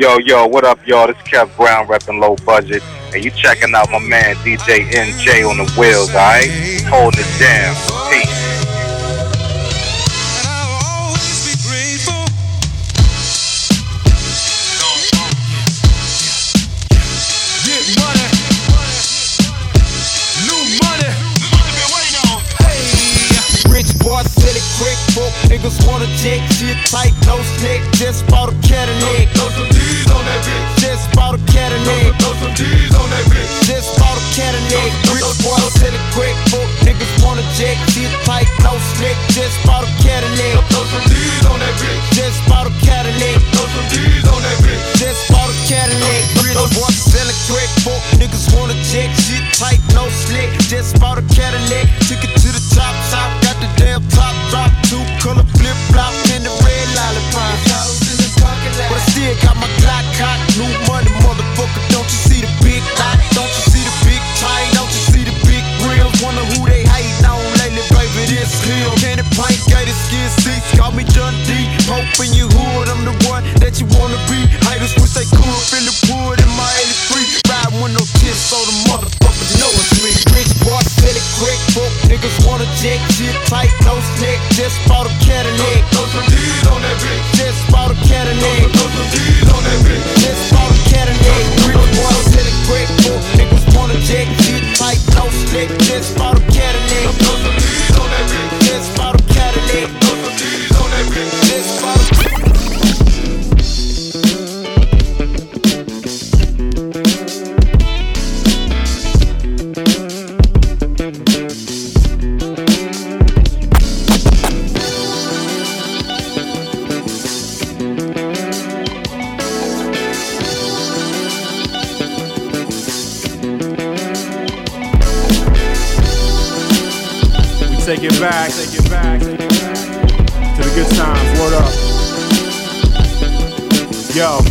Yo, yo, what up, y'all? This is Kev Brown repping low budget. And you checking out my man DJ NJ on the wheels, alright? Holding it down. Peace. Niggas wanna check shit tight, no slick. On that bitch. Just bought a Cadillac. Rich boy, sell it quick. Fuck niggas wanna check shit tight, no slick. Just bought a Cadillac. Throw some D's on that bitch. Just bought a Cadillac. Throw some D's on that bitch. Just bought a Cadillac. Rich boy, sell it quick. Fuck niggas wanna check shit no slick. Just Call me John D. Hope in your hood, I'm the one that you wanna be. Haters wish they could feel the wood in my 83. Ride with no tips, so the motherfucker know it's me. Rich boy, sell it quick. Fuck niggas wanna check shit tight, no slick. Just bought a Cadillac. Throw some D's on that bitch. Just bought a Cadillac. Throw some D's on that bitch. Just bought a Cadillac. Rich boy, sell it quick. Fuck niggas wanna check shit tight, no slick. Just bought a Cadillac. Back, to the good times. Word up. Yo.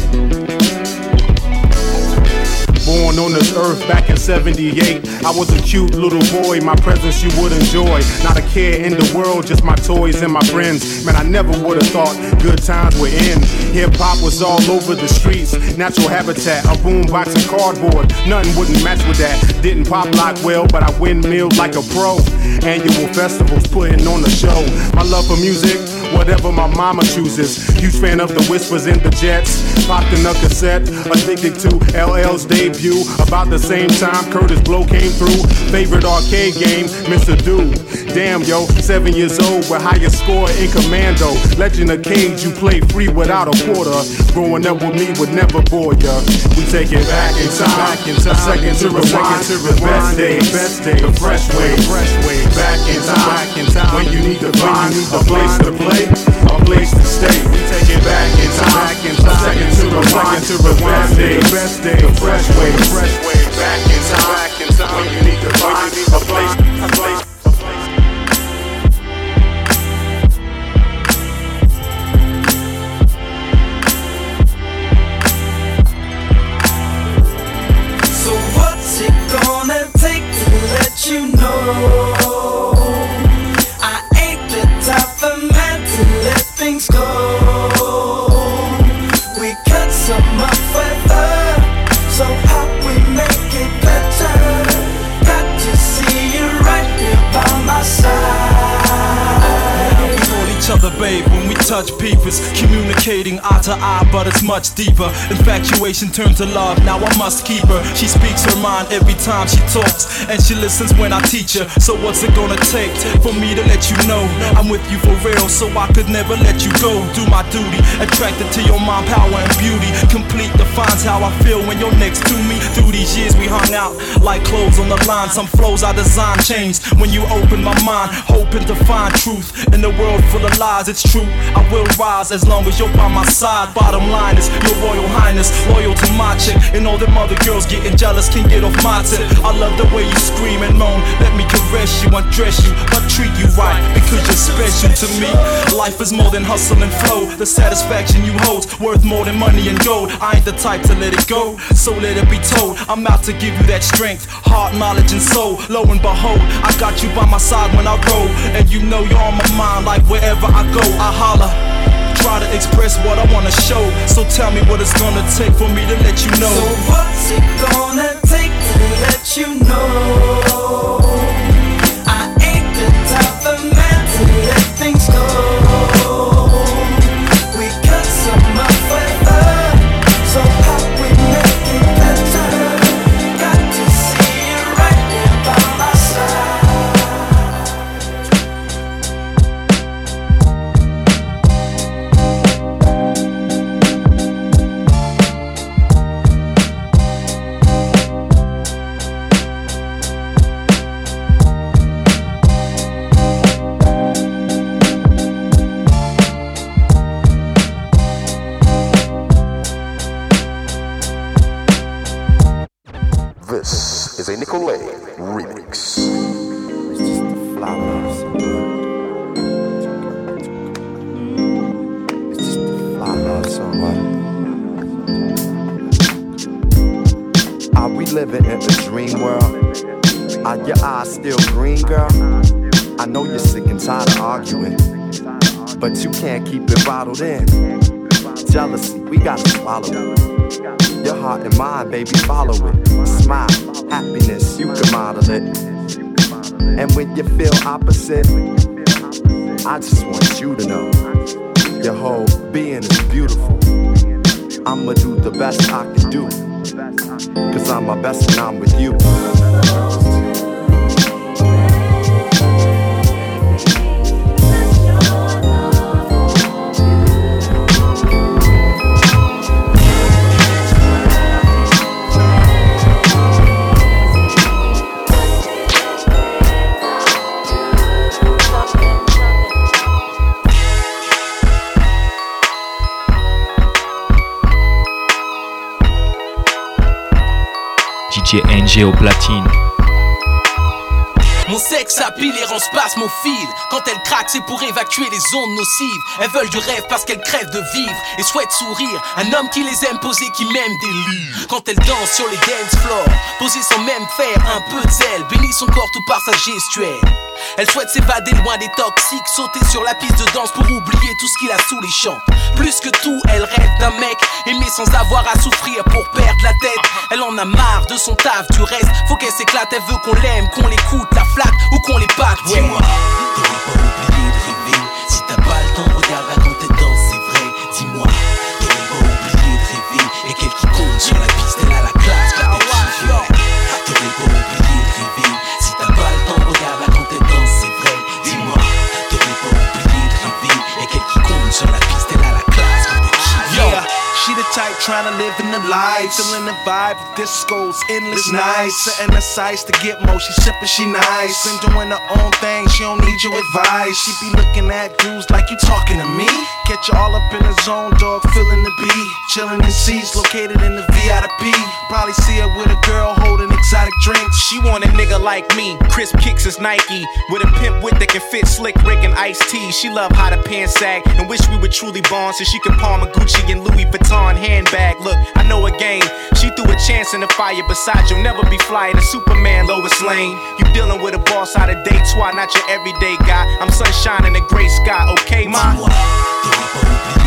Born on this earth back in 78. I was a cute little boy, my presence you would enjoy. Not a care in the world, just my toys and my friends. Man, I never would have thought good times would end. Hip hop was all over the streets, natural habitat, a boombox and cardboard. Nothing wouldn't match with that. Didn't pop lock well, but I windmilled like a pro. Annual festivals putting on a show. My love for music, whatever my mama chooses. Huge fan of the whispers in the jets. Popped in a cassette, addicted to LL's debut. About the same time Kurtis Blow came through. Favorite arcade game, Mr. Do. Damn, yo, seven years old with highest score in Commando. Legend of Kage, you play free without a quarter. Growing up with me would never bore ya. We take it back in time, back in time. A second to rewind, to the best days, best days, the fresh ways, fresh ways. Back in time, back in time. When you need to find a place to play, a place to stay. We take it back in time, back in time. A second to rewind, to the best days, best days, the fresh ways, fresh ways. Back in time, back in. When you need to find a place, a place. So what's it gonna take to let you know I ain't the type of man to let things go we peepers. Communicating eye to eye, but it's much deeper. Infatuation turned to love, now I must keep her. She speaks her mind every time she talks, and she listens when I teach her. So what's it gonna take for me to let you know I'm with you for real? So I could never let you go. Do my duty, attracted to your mind, power and beauty. Complete defines how I feel when you're next to me. Through these years we hung out like clothes on the line. Some flows I designed changed when you opened my mind, hoping to find truth in a world full of lies. It's true, I will rise as long as you're by my side. Bottom line is your royal highness, loyal to my chick, and all them other girls getting jealous can get off my tip. I love the way you scream and moan. Let me caress you, undress you, but treat you right because you're special to me. Life is more than hustle and flow. The satisfaction you hold worth more than money and gold. I ain't the type to let it go, so let it be told. I'm out to give you that strength, heart, knowledge, and soul. Lo and behold, I got you by my side when I roll, and you know you're on my mind. Like wherever I go, I holler. Try to express what I wanna show. So tell me what it's gonna take for me to let you know. So what's it gonna take to let you know? Quand elle craque c'est pour évacuer les ondes nocives. Elles veulent du rêve parce qu'elles crèvent de vivre Et souhaitent sourire. Un homme qui les aime poser, qui m'aime des livres Quand elle danse sur les dance floors Poser sans même faire un peu de zèle Bénit son corps tout par sa gestuelle Elle souhaite s'évader loin des toxiques Sauter sur la piste de danse pour oublier tout ce qu'il a sous les champs Plus que tout elle rêve d'un mec Aimé sans avoir à souffrir pour perdre la tête. Elle en a marre de son taf du reste Faut qu'elle s'éclate, elle veut qu'on l'aime, qu'on l'écoute La flaque ou qu'on les Feeling the vibe, discos, endless nights. Setting the sights to get more. She sipping, she nice. Been doing her own thing, she don't need your advice. She be looking at dudes like you talking to me. Catch you all up in the zone, dog, feeling the beat. Chilling in seats located in the VIP. Probably see her with a girl holding exotic drinks. She want a nigga like me, crisp kicks is Nike, with a pimp wit that can fit slick Rick and Ice T. She love how the pants sag and wish we were truly born so she could palm a Gucci and Louis Vuitton handbag. Look, I know a game. She threw a chance in the fire beside you'll never be flying a Superman Lois Lane. You dealing with a boss out of day toi, not your everyday guy. I'm sunshine in the gray sky, okay, ma?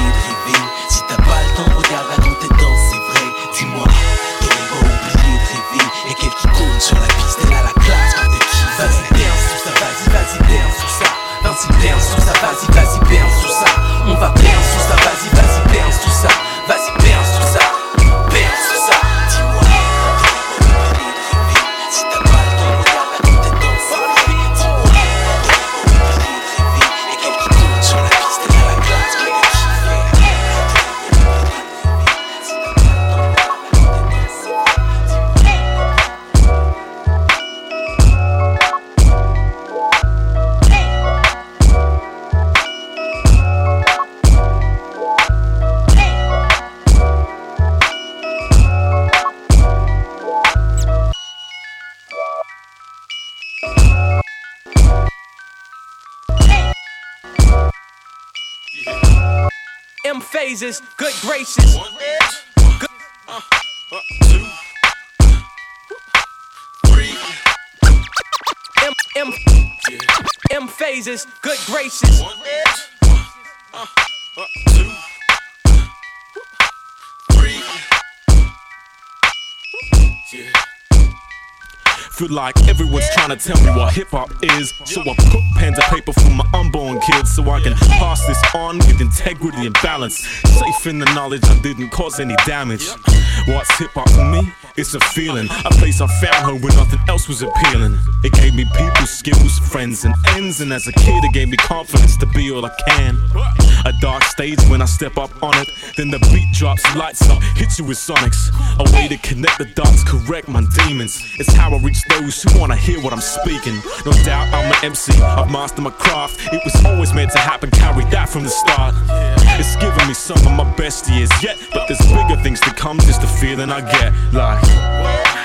M-Phazes, good gracious. Good- M M M-Phazes, good gracious. Feel like everyone's trying to tell me what hip hop is. So I put pen to paper for my unborn kids so I can pass this on with integrity and balance. Safe in the knowledge I didn't cause any damage. What's hip hop for me? It's a feeling, a place I found home when nothing else was appealing. It gave me people, skills, friends, and ends. And as a kid, it gave me confidence to be all I can. A dark stage when I step up on it. Then the beat drops, lights up, hits you with sonics. A way to connect the dots, correct my demons. It's how I reach those who wanna hear what I'm speaking. No doubt I'm an MC, I've mastered my craft. It was always meant to happen, carried that from the start. It's given me some of my best years yet, but there's bigger things to come, just the feeling I get. Like,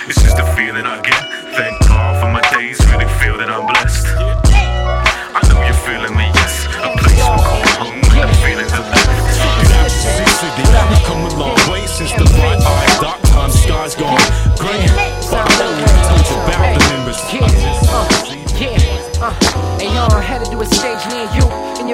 it's just the feeling I get. Thank God for my days, really feel that I'm blessed. I know you're feeling me, yes. A place we call home when the feelings see city, we've come a long way since the bright eye, dark time, skies gone gray. Stage near you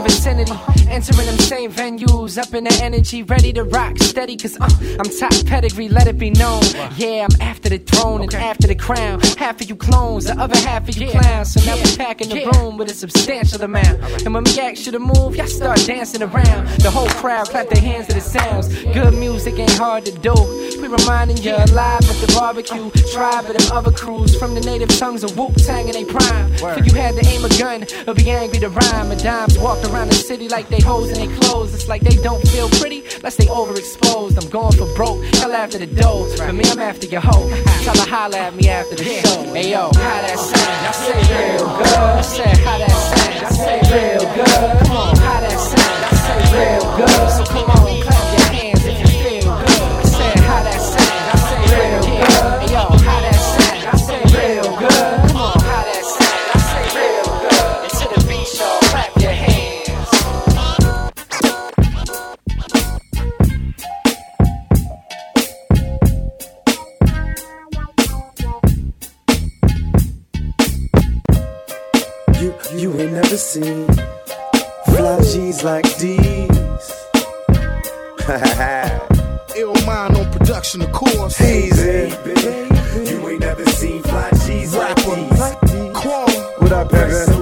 vicinity. Entering them same venues, up in the energy, ready to rock steady. Cause uh, I'm top pedigree, let it be known. Yeah, I'm after the throne and after the crown. Half of you clones, the other half of you clowns. So now we're packing the room with a substantial amount. And when we ask you to move, y'all start dancing around. The whole crowd clap their hands to the sounds. Good music ain't hard to do. We reminding you alive at the barbecue. Tribe of them other crews from the native tongues of Wu Tang in they prime. If you had to aim a gun or be angry to rhyme, and dimes walked around the city like they hoes in their clothes. It's like they don't feel pretty, unless they overexposed. I'm going for broke, hell after the dough. For me, I'm after your hoe. Tell her holla at me after the show. Hey yo, how that sound? I say real good. I how that sound? I say real good. Come on, how that sound? I say real good. So come on, clap you ain't never seen fly G's like these. Ill mind on production, of course. Hazy, You ain't never seen fly G's like these. Quan, What up, baby?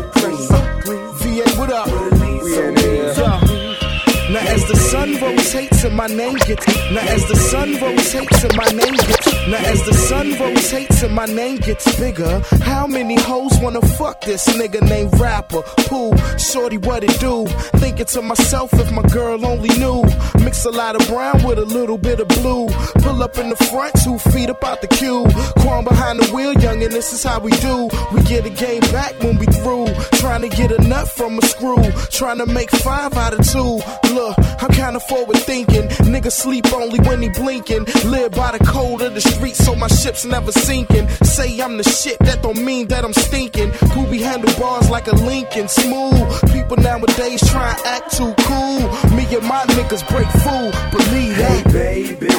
Sun rose hates and my name gets Now as the sun rose hates and my name gets Now as the sun rose hates and my name gets bigger How many hoes wanna fuck this nigga named Rapper? Pooh, shorty what it do? Thinking to myself if my girl only knew. Mix a lot of brown with a little bit of blue. Pull up in the front, two feet up out the queue. Quan behind the wheel, young, and this is how we do. We get a game back when we through. Trying to get a nut from a screw. Trying to make five out of two. Look, I'm kinda forward thinking. Niggas sleep only when he blinking. Live by the code of the street, so my ship's never sinking. Say I'm the shit, that don't mean that I'm stinking. Poopy handlebars like a Lincoln, smooth. People nowadays try act too cool. Me and my niggas break fool, believe that. Hey, baby,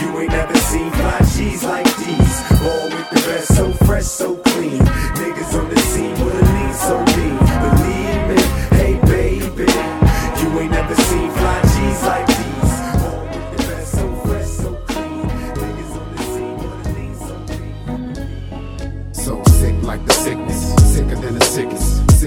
you ain't never seen fly G's like these. All with the best, so fresh, so clean. Niggas on the scene with a lean so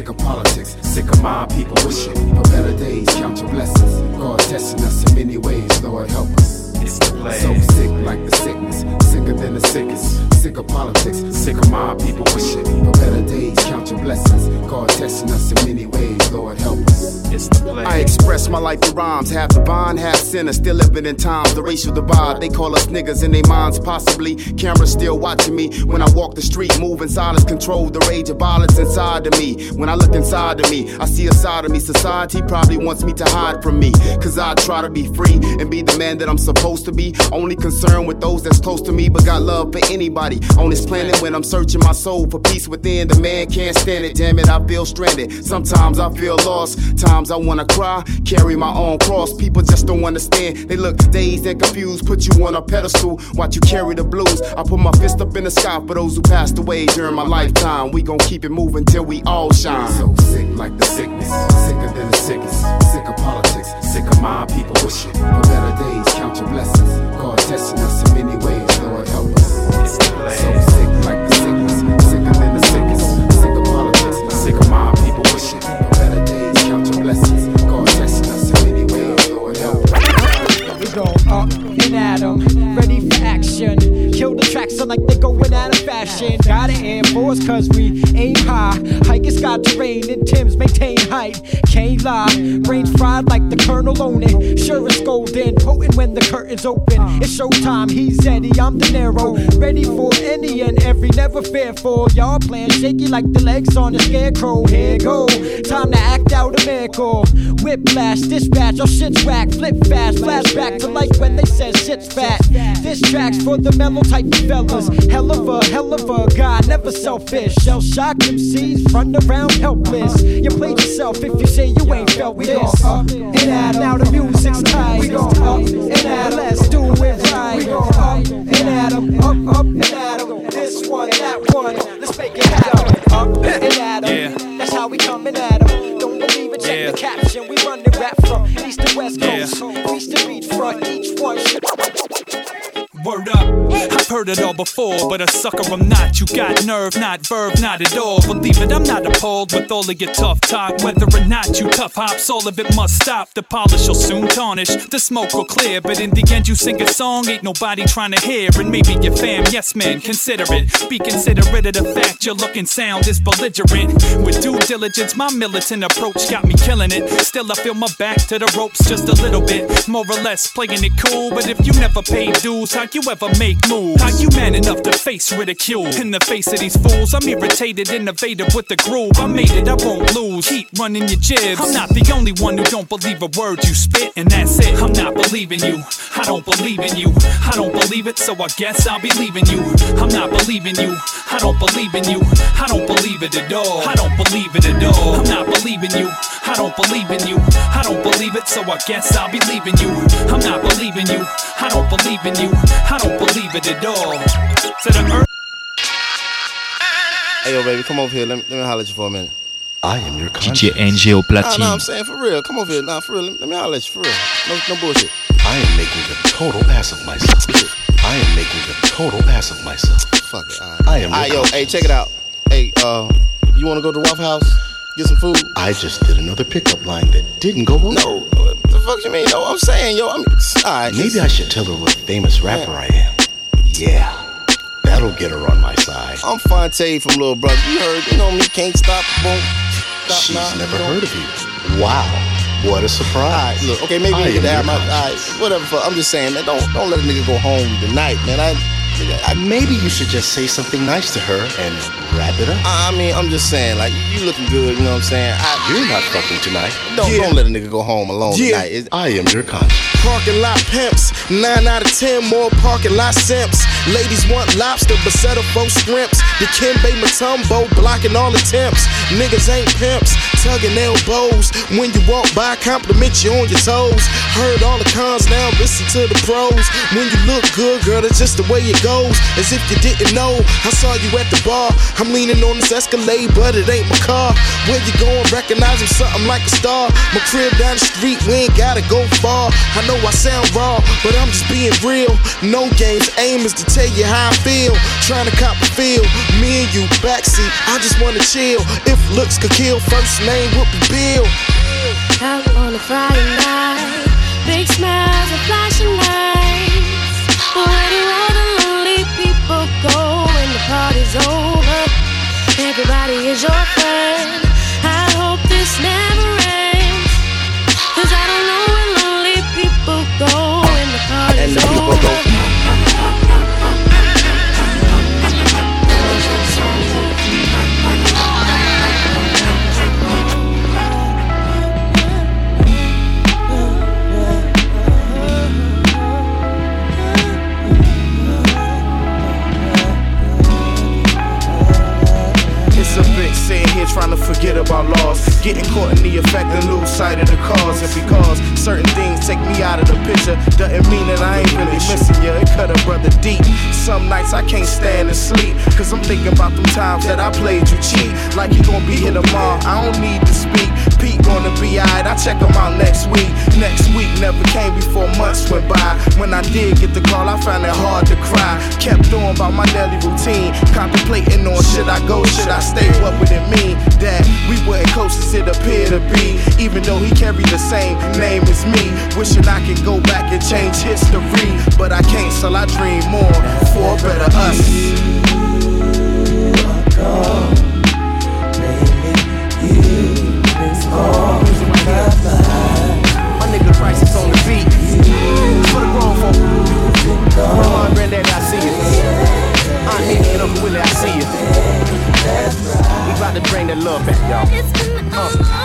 of politics, sick of my people wishing for better days. Count your blessings. God testing us in many ways, Lord help us. So sick like the sickness, sicker than the sickest. Sick of politics, sick of my people wishing for better days. Count your blessings. God testing us in many ways, Lord help us. It's the blast. I express my life in rhymes, half divine, half sinner, still living in times. The racial divide, they call us niggas in their minds, possibly. Cameras still watching me when I walk the street, moving silence, control the rage of violence inside of me. When I look inside of me, I see a side of me. Society probably wants me to hide from me, cause I try to be free and be the man that I'm supposed to be. Only concerned with those that's close to me, but got love for anybody on this planet. When I'm searching my soul for peace within, the man can't stand it. Damn it, I feel stranded. Sometimes I feel lost, times I wanna cry, carry my own cross. People just don't understand. They look dazed and confused, put you on a pedestal, watch you carry the blues. I put my fist up in the sky for those who passed away during my lifetime. We gon' keep it moving till we all shine. So sick like the sickness, sicker than the sickest. Sick of politics, sick of my people wishing for better days. Count your blessings bless us. God testing us in many ways, Lord help us. So sick like the sickness, sicker than the sickest, sick of politics, sick of my people wishing better days, count blessings. God testing us in many ways, Lord help us. We go up in Adam, ready for action. Kill the tracks sound like they going out of fashion. Got an Air Force cause we aim high. Hike is got terrain and Tim's maintain height. Can't lie, brains fried like the Colonel own it. Sure it's golden, potent when the curtains open. It's showtime, he's Eddie, I'm De Niro. Ready for any and every, never fearful. Y'all playing shaky like the legs on a scarecrow. Here go, time to act out a miracle. Whiplash, dispatch, oh shit's whack. Flip fast, flashback to like when they said shit's fat. This track's for the mellow type of fellas. Hell of a, hell of a guy, never selfish. Shell shock MCs, run around helpless. You played yourself if you say you ain't felt we this. Up and 'em. now the music's tight. We gon' up and 'em. let's do it right. We gon' up and at 'em. up, up and. This one, that one, let's make it happen. Up and at 'em. that's how we coming at at 'em. Don't believe it, check the caption. We run the rap from east to west coast, east to beach front. Each one. Word up, I've heard it all before, but a sucker I'm not. You got nerve, not verb, not at all. Believe it, I'm not appalled with all of your tough talk. Whether or not you tough hops, all of it must stop. The polish will soon tarnish, the smoke will clear. But in the end, you sing a song, ain't nobody trying to hear. And maybe your fam, yes man, consider it. Be considerate of the fact your looking sound is belligerent. With due diligence, my militant approach got me killing it. Still, I feel my back to the ropes just a little bit. More or less playing it cool, but if you never paid dues, how you ever make moves? How you man enough to face ridicule? In the face of these fools, I'm irritated, innovative with the groove. I made it, I won't lose. Keep running your jibs. I'm not the only one who don't believe a word you spit, and that's it. I'm not believing you. I don't believe in you. I don't believe it, so I guess I'll be leaving you. I'm not believing you. I don't believe in you. I don't believe it at all. I don't believe it at all. I'm not believing you. I don't believe in you. I don't believe it, so I guess I'll be leaving you. I'm not believing you. I don't believe in you. I don't believe it at all. To the earth. Hey, yo, baby, come over here. Let me, let me holler at you for a minute. I am your DJ NGO Nah, nah, Platine. I'm saying for real. Come over here. Nah, for real. Let me, let me holler at you for real. No, no bullshit. I am making a total ass of myself. I am making a total ass of myself. Fuck it. All right. I am All right, your yo, hey, check it out. Hey, uh, you want to go to Waffle House? Get some food? I just did another pickup line that didn't go over. No. What the fuck you mean? No, I'm saying, yo, I'm. All right. Maybe I should tell her what a famous rapper I am. Yeah, that'll get her on my side. I'm Phonte from Little Brother. You heard, you know me, can't stop, won't stop. She's nah, never heard of you. Wow, what a surprise. Right, look, okay, maybe I could have my, right, whatever. I'm just saying, man, don't don't let a nigga go home tonight, man. I, Maybe you should just say something nice to her and wrap it up. I mean, I'm just saying, like, you looking good, you know what I'm saying? I, You're not fucking tonight. don't Yeah. don't let a nigga go home alone Yeah. tonight. It- I am your conscience. Parking lot pimps, 9 out of 10 more parking lot simps. Ladies want lobster, but settle for shrimps. Dikembe Mutombo blocking all attempts. Niggas ain't pimps, tugging elbows. When you walk by, compliment you on your toes. Heard all the cons, now listen to the pros. When you look good, girl, that's just the way it goes. As if you didn't know, I saw you at the bar. I'm leaning on this Escalade, but it ain't my car. Where you going? Recognize him something like a star. My crib down the street, we ain't gotta go far. I know I sound raw, but I'm just being real. No games, aim is to tell you how I feel. Trying to cop a feel, me and you backseat. I just wanna chill. If looks could kill, first name would be Bill. Out on a Friday night, big smiles and flashing lights. Where do all the lonely people go when the party's over? Everybody is your friend. I hope this never ends. Cause I don't know where lonely people go when the party's And the over. Forget about loss. Getting caught in the effect and lose sight of the cause. And because certain things take me out of the picture, doesn't mean that I ain't really missing you. It cut a brother deep. Some nights I can't stand to sleep. Cause I'm thinking about them times that I played you cheap. Like you gonna be here tomorrow. I don't need to speak. Pete gonna be alright. I check him out next week. Next week never came before months went by. When I did get the call, I found it hard to cry. Kept on about my daily routine. Contemplating on should I go, should I stay? What would it mean that we weren't as it appeared to be. Even though he carried the same name as me. Wishing I could go back and change history. But I can't, so I dream more for a better us. My nigga on the beat. For the grown and granddaddy, I see. Aunt and Uncle Willie, I see to bring that love back, y'all. Uh.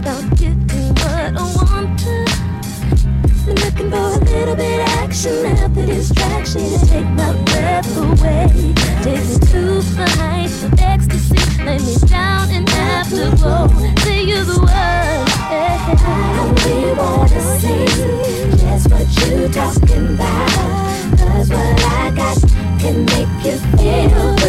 About getting what I want to. Looking for a little bit action after distraction to take my breath away. Take me to of ecstasy. Lay me down and afterglow. Say you're the. I only wanna see what you talking about. Cause what I got can make you feel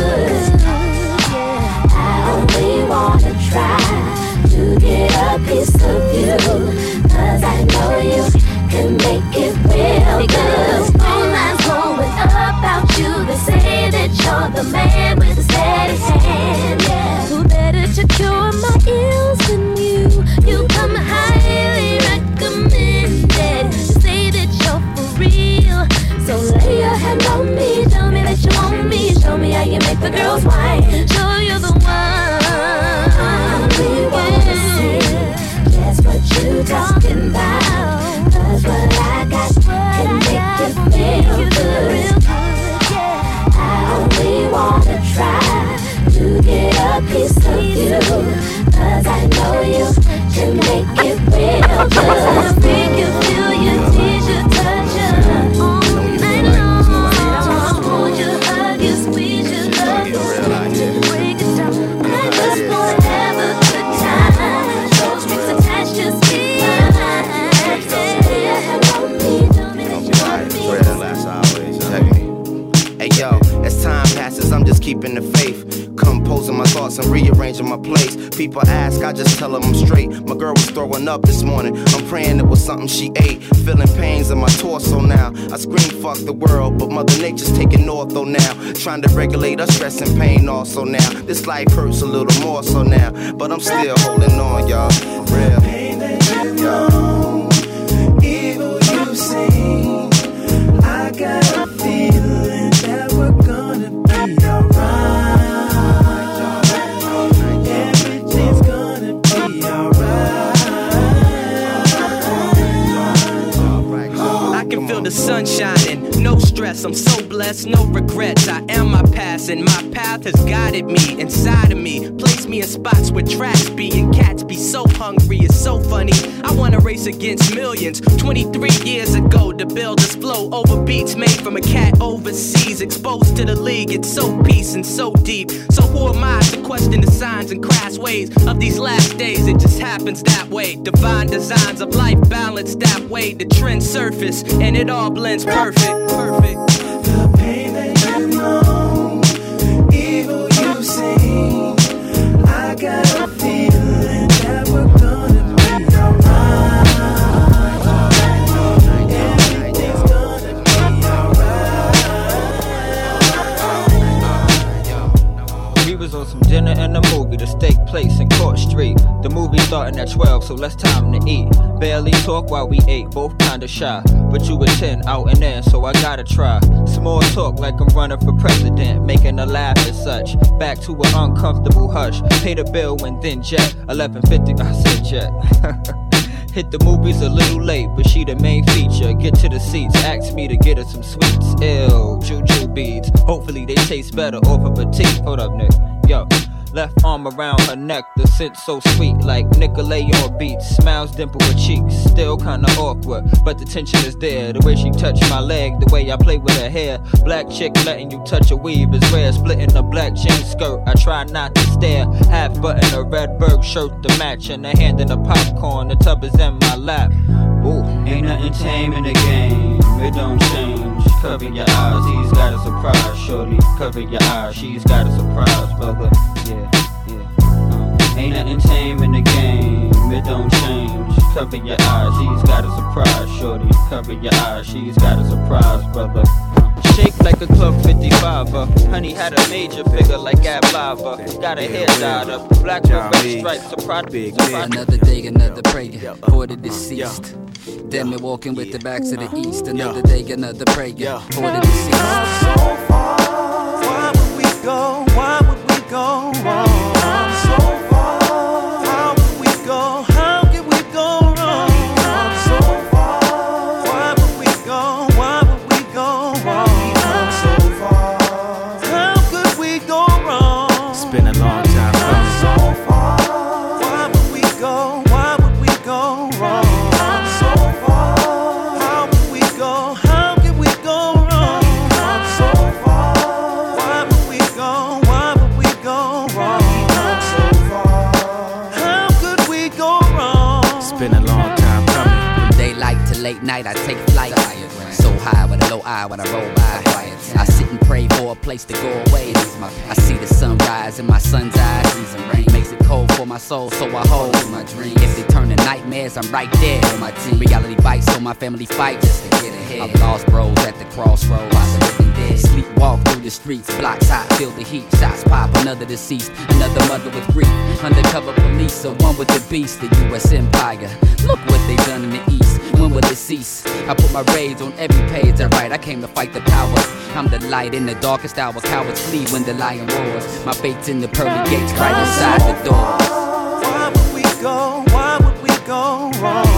real good. People ask, I just tell them I'm straight. My girl was throwing up this morning. I'm praying it was something she ate. Feeling pains in my torso now. I scream, fuck the world, but Mother Nature's taking ortho now. Trying to regulate her stress and pain also now. This life hurts a little more so now. But I'm still holding on, y'all. For real. Sun shining, no stress. I'm so blessed, no regrets. I am my past, and my path has guided me inside of me. Place me in spots where tracks be and cats be so hungry. It's so funny. I wanna race against millions. 23 years ago, the builders flow over beats made from a cat overseas. Exposed to the league, it's so peace and so deep. So who am I to question the signs and crass ways of these last days? It just happens that way. Divine designs of life balanced that way. The trend surface and it all blends perfect. Perfect. The pain that you know, evil you seen. I got a feeling that we're gonna be alright. Everything's gonna be We was on some dinner and a movie, the steak place in Court Street. The movie starting at 12, so less time to eat. Barely talk while we ate, both kinda shy. But you were 10, out and in, so I gotta try. Small talk like I'm running for president, making her laugh as such. Back to an uncomfortable hush. Pay the bill and then jet. 1150, I said jet. Hit the movies a little late, but she the main feature. Get to the seats, ask me to get her some sweets. Ew, Jujubes. Hopefully they taste better off of a teeth. Hold up, Nick. Yo. Left arm around her neck, the scent so sweet, like Nicolay on beats. Smiles dimple her cheeks, still kinda awkward, but the tension is there. The way she touched my leg, the way I play with her hair. Black chick letting you touch a weave is rare. Splitting a black jean skirt, I try not to stare. Half button a red Berg shirt to match, and a hand in the popcorn. The tub is in my lap. Ooh, ain't nothing tame in the game. It don't change. Cover your eyes, he's got a surprise. Shorty, cover your eyes, she's got a surprise, brother. Yeah, yeah. Uh, ain't nothing tame in the game. It don't change. Cover your eyes, he's got a surprise. Shorty, cover your eyes, she's got a surprise, brother. Shake like a Club 55. Uh. Honey had a major figure like Ab Lava. Got a hair dyed up, black with red stripes. A prod big. Another day, another prayer for the deceased. Then me walking with the backs to the east. Another day, another prayer for the deceased. Why would we go? Why would we go wrong? Night, I take flight. So high with a low eye when I roll by. I sit and pray for a place to go away. I see the sunrise in my son's eyes. Rain makes it cold for my soul, so I hold my dream. If they turn to nightmares, I'm right there on my team. Reality bites, so my family fights I've lost bros at the crossroads. I. Sleepwalk through the streets, blocks hot, feel the heat. Shots pop, another deceased, another mother with grief. Undercover police, so one with the beast, the U.S. Empire. Look what they done in the East. When will it cease? I put my raids on every page I write. I came to fight the power. I'm the light in the darkest hour. Cowards flee when the lion roars. My fate's in the pearly gates, right inside the door. Why would we go? Why would we go wrong?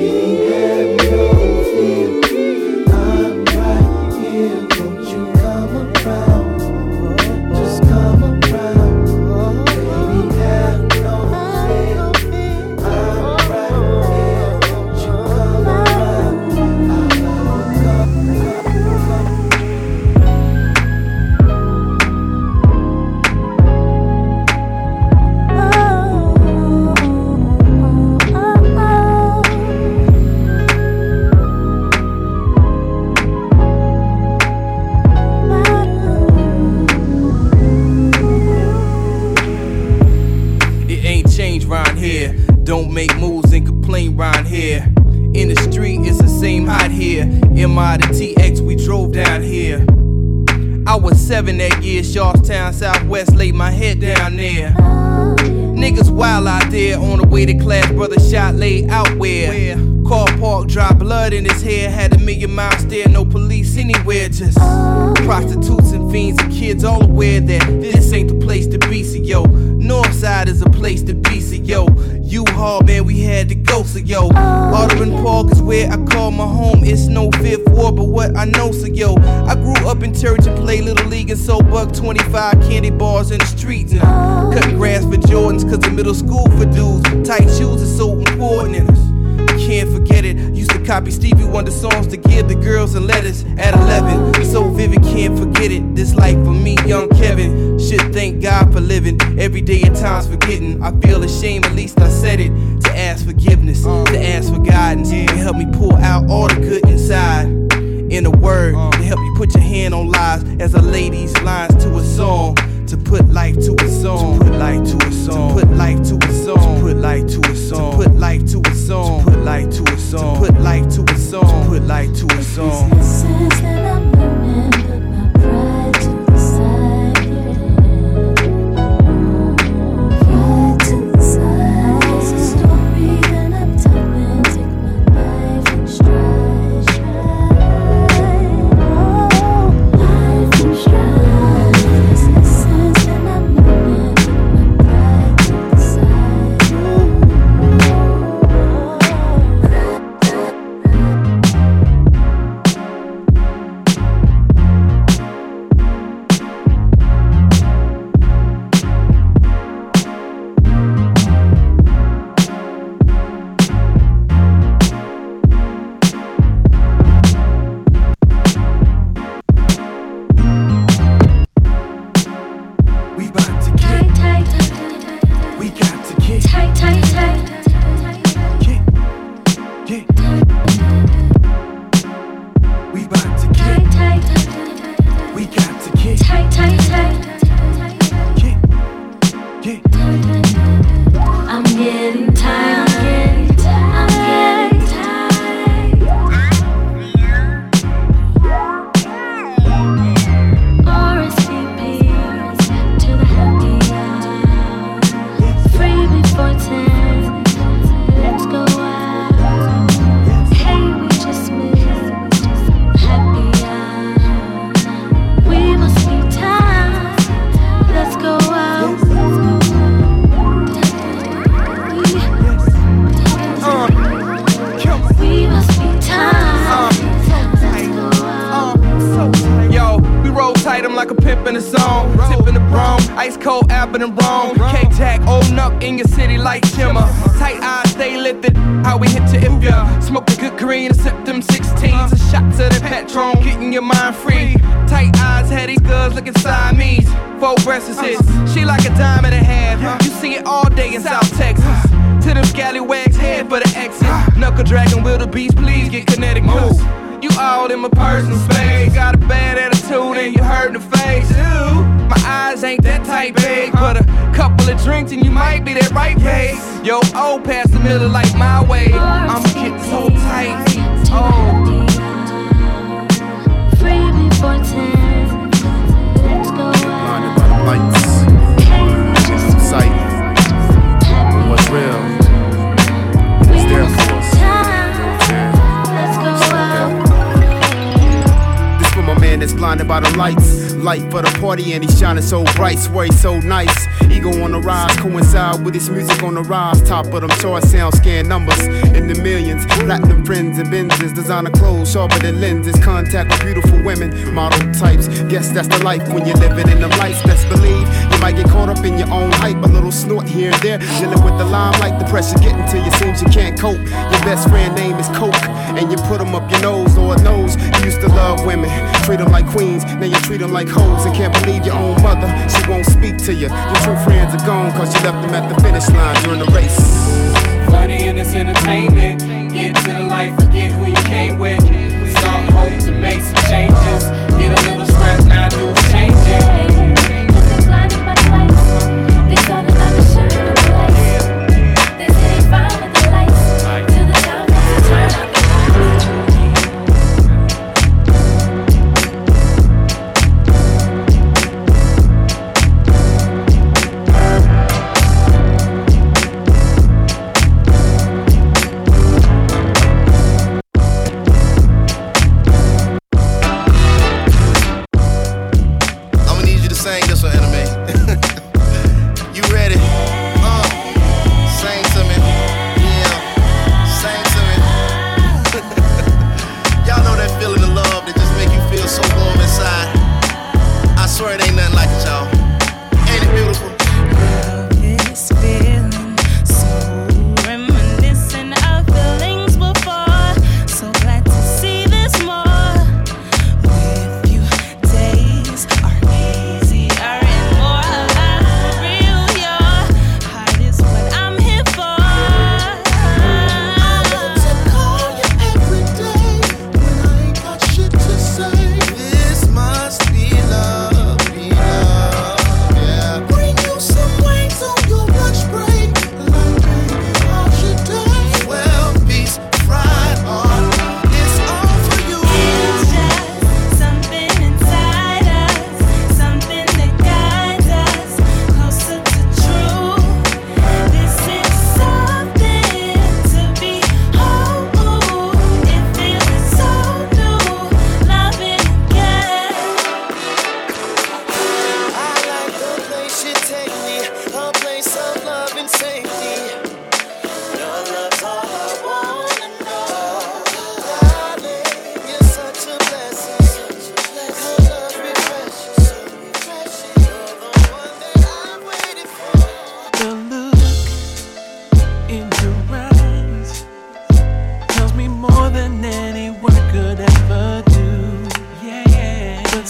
Believe league buck 25 candy bars in the streets and cutting grass for Jordans cause in middle school for dudes. Tight shoes is so important in us. Can't forget it. Used to copy Stevie Wonder songs to give the girls and letters at 11. So vivid, can't forget it. This life for me, young Kevin. Should thank God for living. Every day at times forgetting. I feel ashamed, at least I said it. To ask forgiveness, to ask for guidance, and help me pull out all the good inside. In a word, put your hand on lies as a lady's lines to a song. To put life to a song. To put life to a song. To put life to a song. To put life to a song. To put life to a song. To put life to a song. To put life to a song. To put life to the limelight, the pressure getting to you seems you can't cope. Your best friend name is Coke, and you put them up your nose. Lord knows you used to love women, treat them like queens. Now you treat them like hoes, and can't believe your own mother. She won't speak to you. Your true friends are gone, cause you left them at the finish line during the race. Money in this entertainment. Get to the life, forget who you came with. Start hope to make some changes. Get a little stress, now do is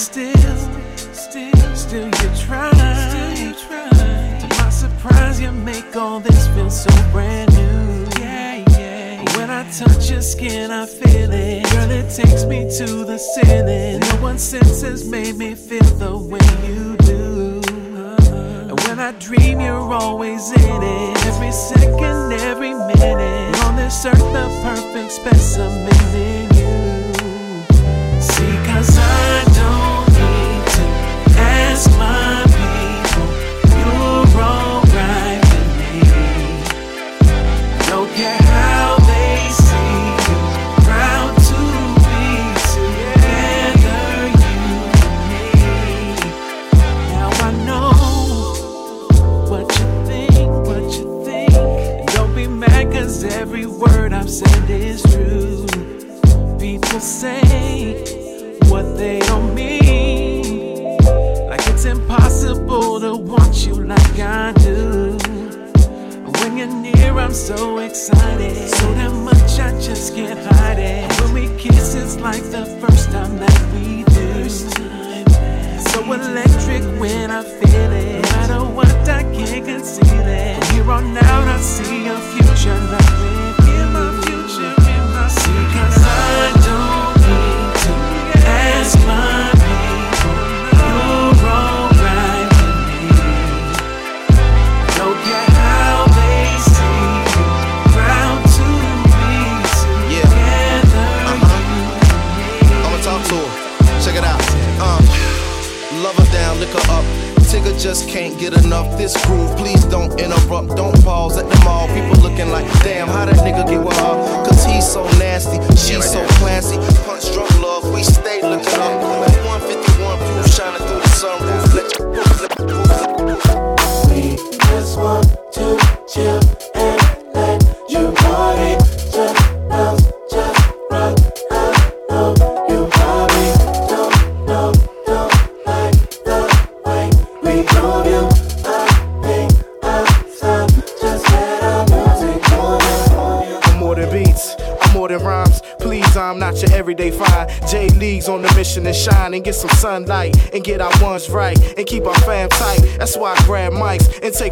still, still, still you try. Still you try. To my surprise, you make all this feel so brand new. Yeah, yeah. When I touch your skin, I feel it. Girl, it takes me to the ceiling. No one since has made me feel the way you do. And when I dream, you're always in it. Every second, every minute. On this earth, the perfect specimen in you. See, cause I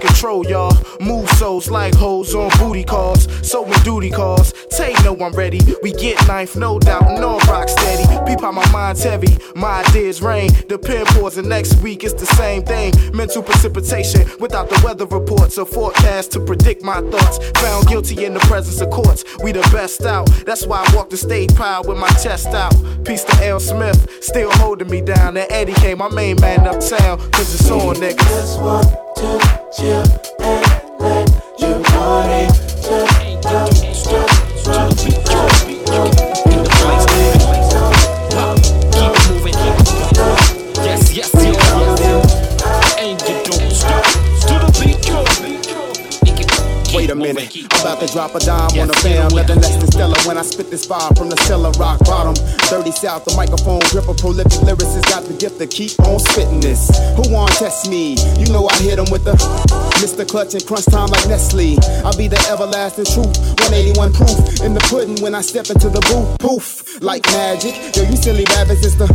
control, y'all. Move souls like hoes on booty calls. So when duty calls, Tay know I'm ready. We get knife, no doubt, no rock steady. Peep how my mind's heavy, my ideas rain. The pen pours and next week it's the same thing. Mental precipitation without the weather reports or forecast to predict my thoughts. Found guilty in the presence of courts. We the best out. That's why I walk the stage proud with my chest out. Peace to L. Smith, still holding me down. And Eddie came, my main man uptown. Cause it's on, niggas. Just want to chill and let you party. Minute, I'm about to drop a dime on the fam. Nothing less than stellar when I spit this fire from the cellar, rock bottom. 30 South, the microphone gripper, prolific lyricist, got the gift to keep on spitting this. Who want test me? You know I hit them with the Mr. Clutch and crunch time like Nestle. I'll be the everlasting truth, 181 proof in the pudding when I step into the booth. Poof, like magic. Yo, you silly rabbits, it's the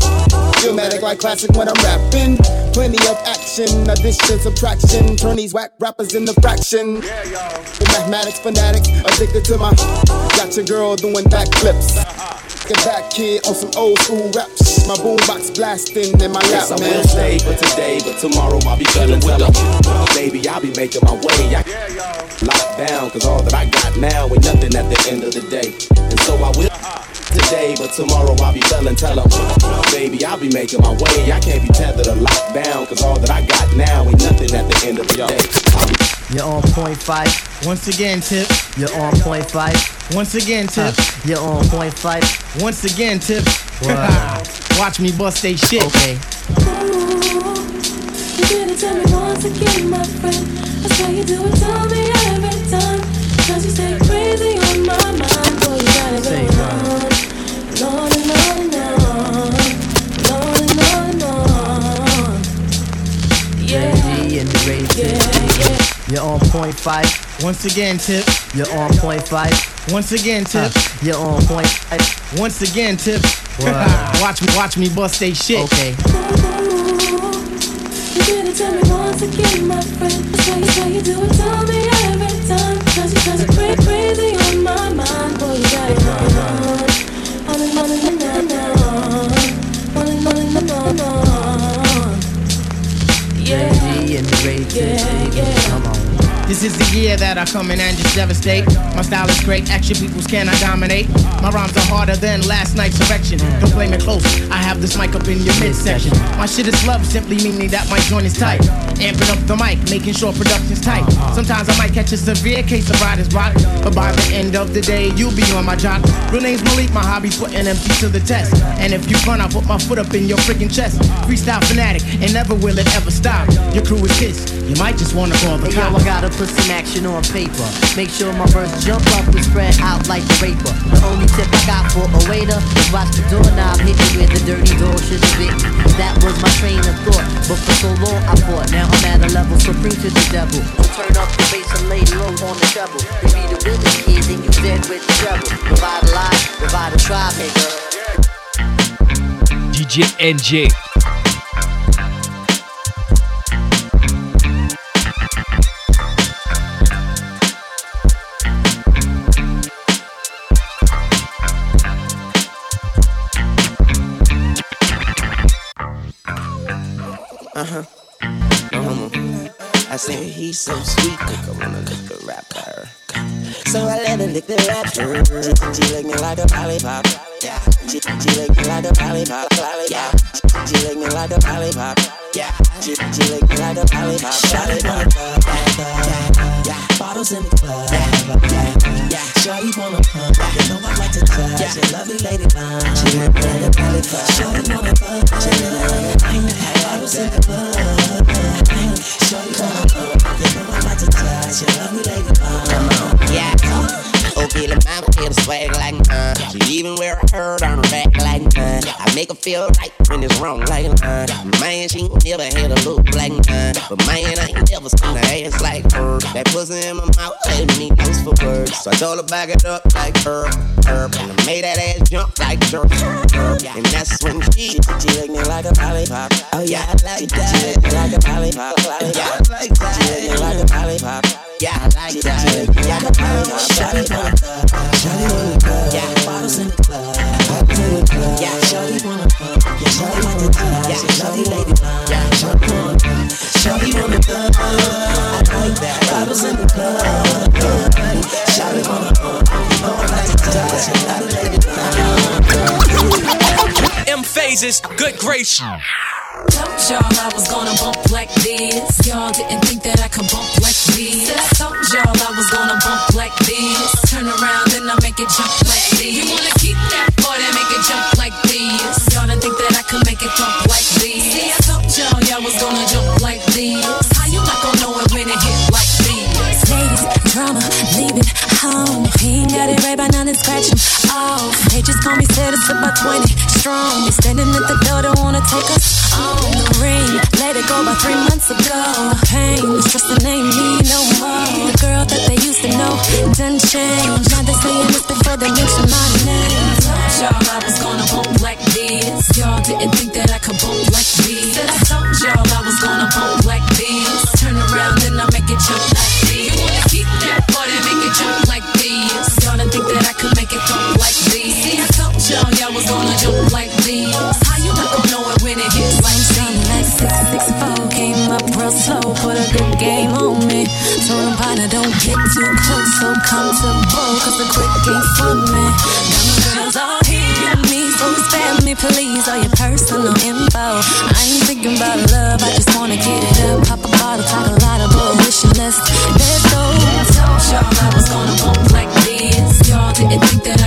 Illmatic like classic when I'm rapping. Plenty of action, addition, subtraction. Turn these whack rappers into fraction. The mathematics fanatics, addicted to my. Got your girl doing backflips. Get back, kid, on some old school raps. My boombox blasting in my lap, Yes, I man. will stay for today, but tomorrow I'll be better with them. Baby, I'll be making my way. I lock down, cause all that I got now ain't nothing at the end of the day. And so I will uh-huh. today, but tomorrow I'll be telling, tell them. Baby, I'll be making my way. I can't be tethered or locked down, cause all that I got now ain't nothing at the end of the day. I'll be You're on point five. Once again, Tip. You're on point five. Once again, Tip. you're on point five. Once again, Tip. Watch me bust they shit. Okay. You didn't tell me once again, my friend. That's why you do it to me every time. Cause you stay crazy on my mind. Boy, you got it going on. And on and on and on. And on and on and on. Yeah. G and the. Yeah, yeah. You're on point five. Once again, Tip. You're on point five. Once again, Tip. Uh, you're on point. point five. Once again, Tip. watch me, watch me bust they shit. Okay. Tell me once again, my friend. That's why you you do it, tell me every time. Cause you, cause crazy on my mind. Boy, you got it I come in and just devastate. My style is great, action peoples cannot dominate. My rhymes are harder than last night's erection. Don't play me close, I have this mic up in your midsection. My shit is love, simply meaning that my joint is tight. Amping up the mic, making sure production's tight. Sometimes I might catch a severe case of writer's block, but by the end of the day, you'll be on my jock. Real name's Malik, my hobby's putting MC to the test. And if you run, I'll put my foot up in your freaking chest. Freestyle fanatic, and never will it ever stop. Your crew is pissed, you might just wanna call the Hey, yo. I gotta put some action on paper. Make sure my verse jump up and spread out like the raper. The only tip I got for a waiter is watch the doorknob hit me where the dirty door should have been. That was my train of thought, but for so long I fought. Now I'm at a level supreme to the devil. Turn up the bass and lay low on the. You be the kid, you dead with the treble. Revitalize, revive the tribe, nigga. DJ NJ. So sweet, I wanna lick the rapper. So I let her lick the rapper. She lick me like a lollipop. Yeah. She, she lick me like a lollipop. Lollipop. She lick me like a lollipop. Yeah. She, she lick me like a lollipop. Lollipop. Yeah. Yeah. Bottles in the club. Yeah. Yeah. Shorty wanna pump. You know I like to touch. Yeah. She lovely lady line. She lick me like a lollipop. Shorty wanna pump. She lick me like a Bottles in the club. Shorty wanna pump. You know I like to touch. She lovely lady line. Come on. The mama feel the swag like mine. She even wear a hurt on her back like mine. I make her feel right when it's wrong like mine. Man, she ain't never had a look like mine. But man, I ain't never seen her ass like her. That pussy in my mouth let me loose for words. So I told her back it up like her, her. And I made that ass jump like jerk, her. And that's when she, she licked me like a lollipop. Oh yeah, I like that. She licked me like a lollipop. Yeah, I like that. She licked me like a lollipop. Yeah, I like that. She licked me like a lollipop. Yeah, bottles in the club. Bottles in the club. Yeah, shawty wanna fuck. Yeah, shawty wanna fuck. Yeah, shawty lady. Yeah, shawty wanna. Shawty wanna fuck. I. Bottles in the club. Shawty wanna fuck. You I like to touch. Shawty lady blind. M-Phazes, good grace. Told y'all I was gonna bump like this. Y'all didn't think that I could bump like this. Told y'all I was gonna bump like this. Turn around and I make it jump like this. You wanna keep that boy that make it jump like this. Y'all didn't think that I could make it bump like this. See, I told y'all y'all was gonna jump like this. How you not gonna know it when it hit like this? Ladies, drama, home. He ain't got it right by now, then scratch off. They just call me said it's about 20 strong. You're standing at the door, don't wanna take us on the ring. Let it go by three months ago. Pain, the stress that ain't me no more. The girl that they used to know done changed. Now they saying this before they mention my name. Told y'all I was gonna bump like this. Y'all didn't think that I could bump like this. I told y'all I was gonna bump ain't for me. Got my girls all here, me, so spare me please, all your personal info. I ain't thinking about love, I just wanna get it up, pop a bottle, talk a lot of bullshit, let's let's go. I told y'all I was gonna bump like this. Y'all didn't think that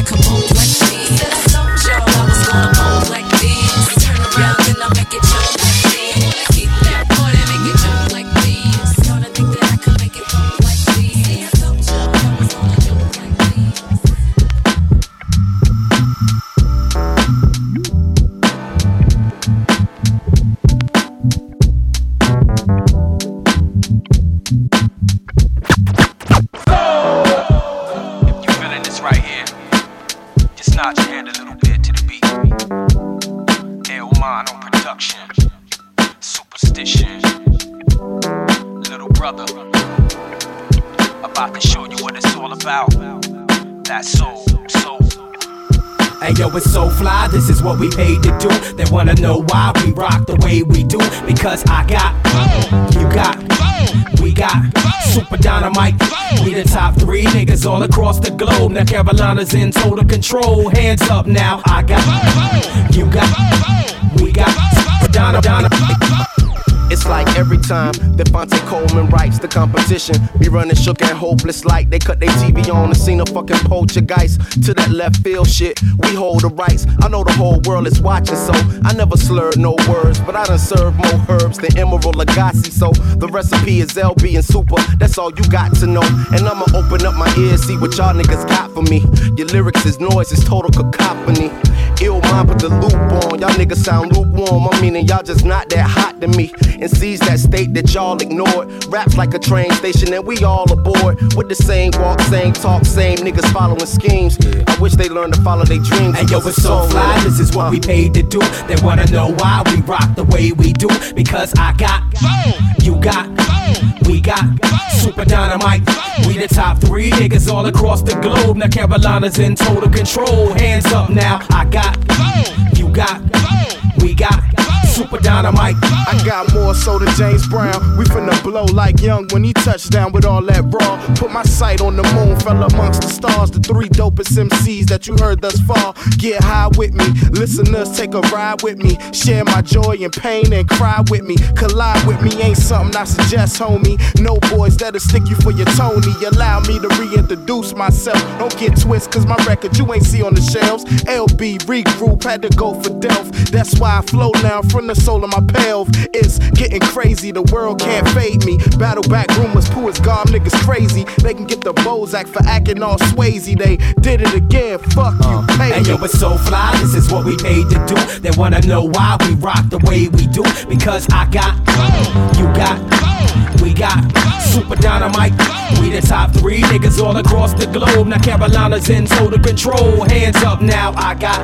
this is what we paid to do. They wanna know why we rock the way we do. Because I got, you got, we got super dynamite. We the top three niggas all across the globe. Now Carolina's in total control. Hands up now, I got, you got, we got super dynamite. It's like every time that Phonte Coleman writes the competition, be running shook and hopeless like they cut their TV on and seen a fucking poltergeist to that left field shit. We hold the rights. I know the whole world is watching, so I never slurred no words, but I done served more herbs than Emeril Lagasse. So the recipe is LB and super. That's all you got to know. And I'ma open up my ears, see what y'all niggas got for me. Your lyrics is noise, it's total cacophony. Illmind, put the loop on. Y'all niggas sound lukewarm. I'm meaning y'all just not that hot to me. And sees that state that y'all ignored. Raps like a train station, and we all aboard. With the same walk, same talk, same niggas following schemes. I wish they learned to follow their dreams. Hey yo, it's so fly, this is what we uh. paid to do. They wanna know why we rock the way we do. Because I got, you got, we got super dynamite. We the top three niggas all across the globe. Now Carolina's in total control. Hands up now, I got, you got, we got super dynamite. I got more so than James Brown. We finna blow like young when he touched down with all that raw. Put my sight on the moon, fell amongst the stars. The three dopest MCs that you heard thus far. Get high with me, listeners take a ride with me. Share my joy and pain and cry with me. Collide with me ain't something I suggest, homie. No boys that'll stick you for your Tony. Allow me to reintroduce myself. Don't get twist, cause my record you ain't see on the shelves. LB regroup, had to go for Delph. That's why I flow now from the soul of my pelv. It's getting crazy, the world can't fade me. Battle back rumors, poo as God niggas crazy. They can get the Bozak for acting all Swayze. They did it again, fuck you, uh, pay Hey yo, it's so fly, this is what we made to do. They wanna know why we rock the way we do. Because I got, you got, we got super dynamite. We the top three niggas all across the globe. Now Carolina's in total control. Hands up now, I got,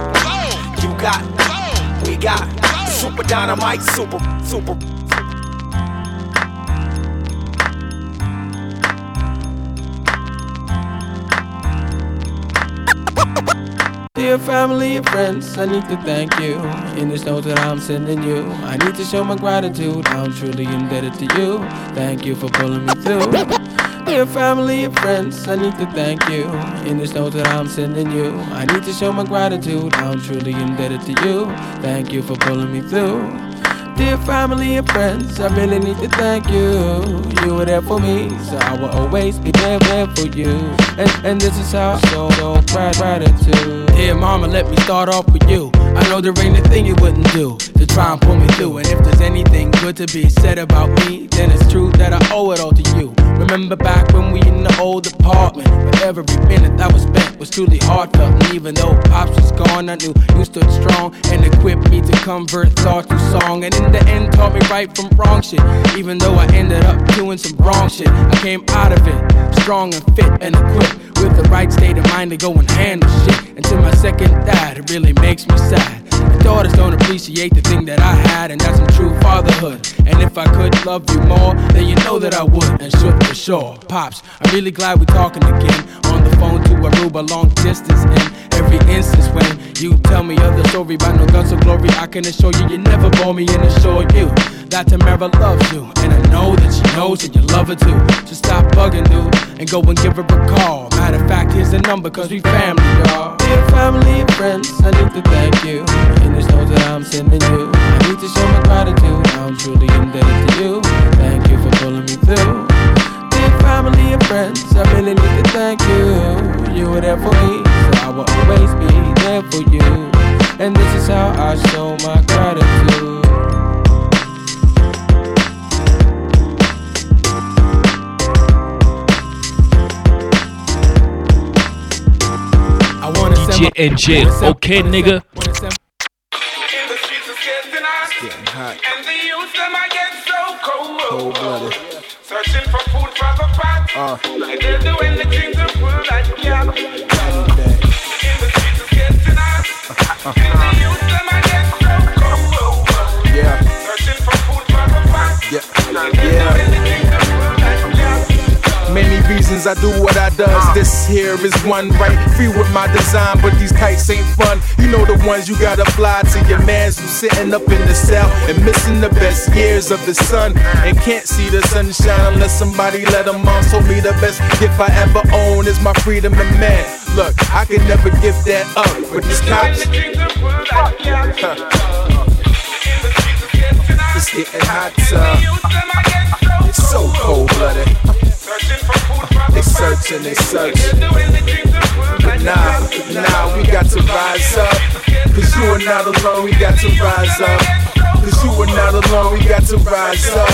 you got, we got super dynamite, super, super. Dear family and friends, I need to thank you. In this note that I'm sending you, I need to show my gratitude. I'm truly indebted to you. Thank you for pulling me through. Dear family and friends, I need to thank you. In this note that I'm sending you, I need to show my gratitude. I'm truly indebted to you. Thank you for pulling me through. Dear family and friends, I really need to thank you. You were there for me, so I will always be there, there for you. And, and this is how I show gratitude. Dear mama, let me start off with you. I know there ain't a thing you wouldn't do to try and pull me through. And if there's anything good to be said about me, then it's true that I owe it all to you. Remember back when we in the old apartment, where every minute that was spent was truly heartfelt. And even though pops was gone, I knew you stood strong and equipped me to convert thought to song. And in the end, taught me right from wrong shit. Even though I ended up doing some wrong shit, I came out of it strong and fit and equipped with the right state of mind to go and handle shit. Until my second dad, it really makes me sad. Daughters don't appreciate the thing that I had, and that's some true fatherhood. And if I could love you more, then you know that I would, and should for sure. Pops, I'm really glad we're talking again. On the phone to Aruba, long distance, and every instance when you tell me other story about no guns or glory, I can assure you you never bore me and assure you that Tamara loves you. And I know that she knows that you love her too. So stop bugging, dude, and go and give her a call. Matter of fact, here's the number, cause we family, y'all. Dear family and friends, I need to thank you. In this note that I'm sending you, I need to show my gratitude. I'm truly indebted to you. Thank you for pulling me through. Dear family and friends, I really need to thank you. You were there for me, so I will always be there for you. And this is how I show my gratitude. Youth them I get so cold. Cold blooded. Searching for food for the fat. Uh. Like they'll do anything to pull that gap. In the streets is getting hot. And the youth them I get so cold. Yeah. Searching for food for the fat. Cause I do what I does. This here is one right, free with my design, but these kites ain't fun. You know the ones you gotta fly to your mans who's sitting up in the cell and missing the best years of the sun and can't see the sunshine unless somebody let them on. Told me the best gift I ever own is my freedom and man. Look, I can never give that up, but these cops. It's getting hot, it's so cold blooded. They searching, they searching. But nah, nah, we got to rise up. Cause you are not alone, we got to rise up. Cause you are not alone, we got to rise up.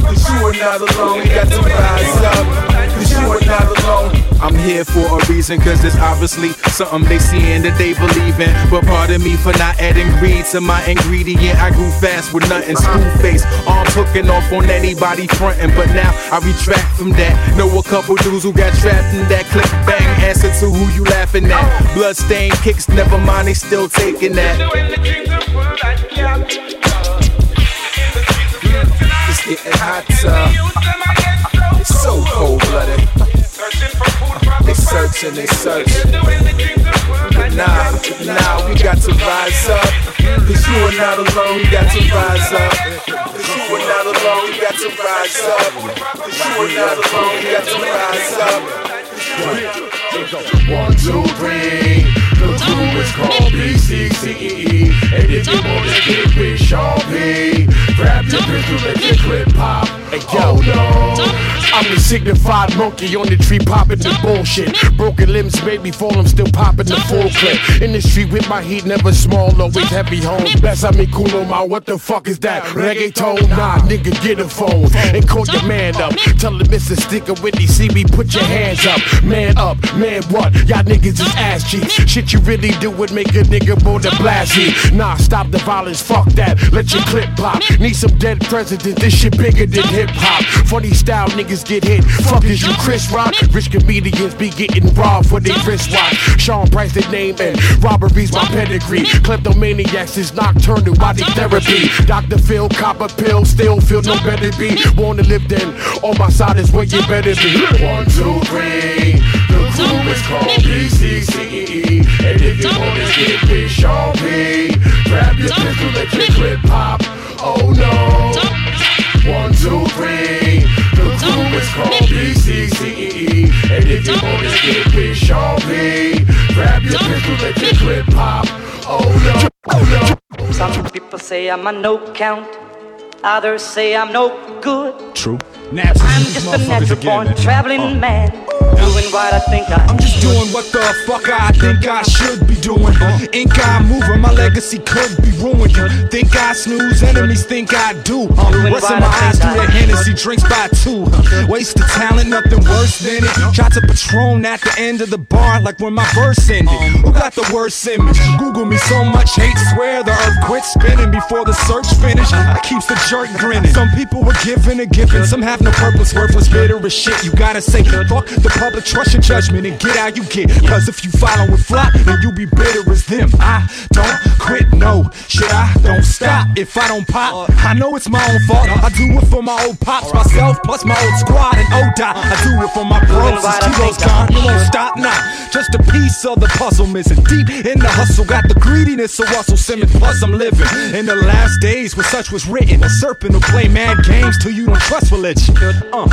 Cause you are not alone, we got to rise up. Cause you are not alone. I'm here for a reason, cause it's obviously something they seeing that they believe in. But pardon me for not adding greed to my ingredient. I grew fast with nothing, school face. Arms hooking off on anybody frontin'. But now I retract from that. Know a couple dudes who got trapped in that click bang. Answer to who you laughing at. Bloodstained kicks, never mind, they still taking that. It's getting hot, uh, it's so cold blooded. They searching, they searching. But nah, nah, we got to rise up. Cause you are not alone, we got to rise up. Cause you are not alone, we got to rise up. Cause you are not alone, we got to rise up. One, two, three. The crew is called BCCE. And if you wanna get grab your pistol, let your clip pop. Hey yo, no. I'm the signified monkey on the tree popping the bullshit. Broken limbs made me fall, I'm still popping the full clip. In the street with my heat, never small, always heavy home. Best I me culo ma, what the fuck is that? Reggaeton? Nah, nigga, get a phone and call your man up. Tell him Mr. Sticker with these see me, put your hands up. Man up, man what? Y'all niggas is ass cheeks. Shit you really do would make a nigga more than blasty. Nah, stop the violence, fuck that. Let your clip pop. Need some dead presidents, this shit bigger than hip hop. Funny style niggas get hit. Fuck is you, Chris Rock? Rich comedians be getting robbed for their wristwatch. Sean Price the name and robberies my pedigree. Kleptomaniacs is nocturnal body therapy. Dr. Phil, copper pill, still feel no better be. Wanna live then? On my side is where you better be. One, two, three. The crew is called BCCE. And if you wanna get with Sean P, grab your pistol, let your clip pop. Oh no. One, two, three. The crew is called BCCE. And if you wanna get with Sean P, grab your pistol, let your clip pop. Oh no. Oh no. Some people say I'm a no count, others say I'm no good. True. I'm just a natural born traveling uh. man, doing what I think I I'm just doing what the fuck I think I should be doing. Uh. Ink I moving, my legacy could be ruined. Think I snooze, enemies think I do. What's in my eyes through the Hennessy drinks by two. Waste of talent, nothing worse than it. Shots of Patron at the end of the bar, like when my verse ended. Um. Who got the worst image? Google me so much hate, swear the earth quit spinning before the search finished. I keeps the jerk grinning. Some people were given and given, some have no purpose, worthless, bitter as shit. You gotta say, fuck the public, trust your judgment and get how you get. Cause if you follow with flop, then you be bitter as them. I don't quit, no shit, I don't stop. If I don't pop, I know it's my own fault. I do it for my old pops, myself, plus my old squad and ODOT. I do it for my bros, since kilos gone, it won't stop now. Just a piece of the puzzle missing. Deep in the hustle, got the greediness of Russell Simmons. Plus, I'm living in the last days where such was written. A serpent will play mad games till you don't trust religion. Uh.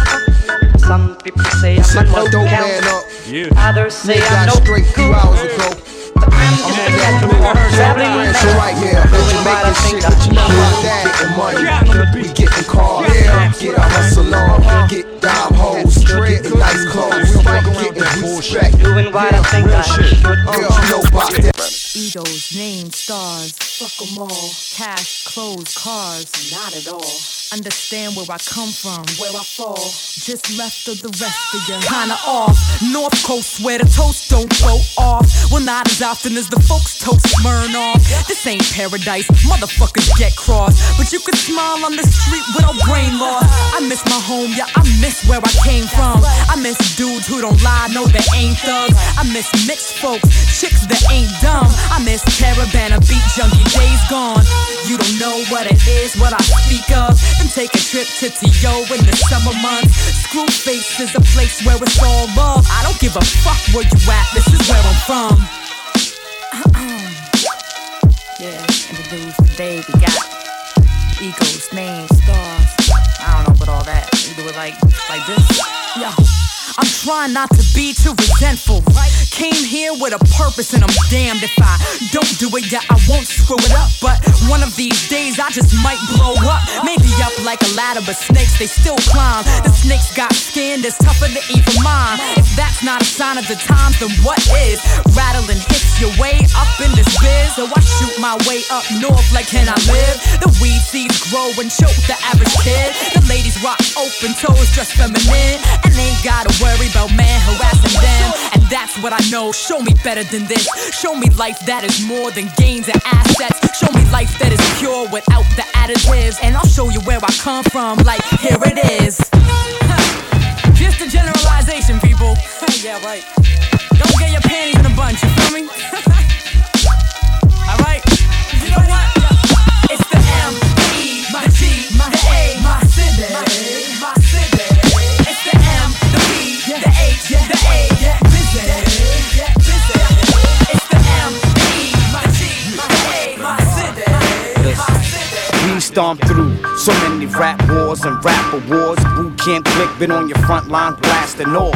Some people say I'm a no count, Yeah. others say Nigga I'm got no straight few hours ago. I'm just a natural born traveling man, So right here, let you make this shit, but you know about that. Getting money, we getting cars, get our hustle on, get dime hoes, getting nice clothes, getting respect. doing what I think I should. Uh, you know about that. Egos, names, stars, fuck them all. Cash, clothes, cars, not at all. Understand where I come from, where I fall. Just left of the rest of you. Ah! Kinda off. North Coast where the toast don't go off. Well, not as often as the folks toast burn off. This ain't paradise, motherfuckers get crossed. But you can smile on the street without brain loss. I miss my home, yeah, I miss where I came from. I miss dudes who don't lie, no, they ain't thugs. I miss mixed folks, chicks that ain't dumb. I miss Caravana beat junkie days gone. You don't know what it is, what I speak of. Then take a trip to T.O. in the summer months. Screw face is a place where it's all love. I don't give a fuck where you at, this is where I'm from. Uh-uh. yeah, and the dudes today we got egos, names, stars. I don't know about all that. We do it like like this. Yo. I'm trying not to be too resentful. Came here with a purpose, and I'm damned if I don't do it. Yeah, I won't screw it up. But one of these days, I just might blow up. Maybe up like a ladder, but snakes, they still climb. The snakes got skin that's tougher than even mine. If that's not a sign of the times, then what is? Rattling hits your way up in this biz. So I shoot my way up north like, can I live? The weed seeds grow and choke the average kid. The ladies rock open toes, dress feminine. And ain't gotta worry what I know. Show me better than this. Show me life that is more than gains and assets. Show me life that is pure without the additives. And I'll show you where I come from. Like, here it is. Just a generalization, people. yeah, right. Don't get your panties in a bunch, you feel me? city. We stomp through so many rap wars and rap awards. Boot Camp Clik been on your front line blasting off.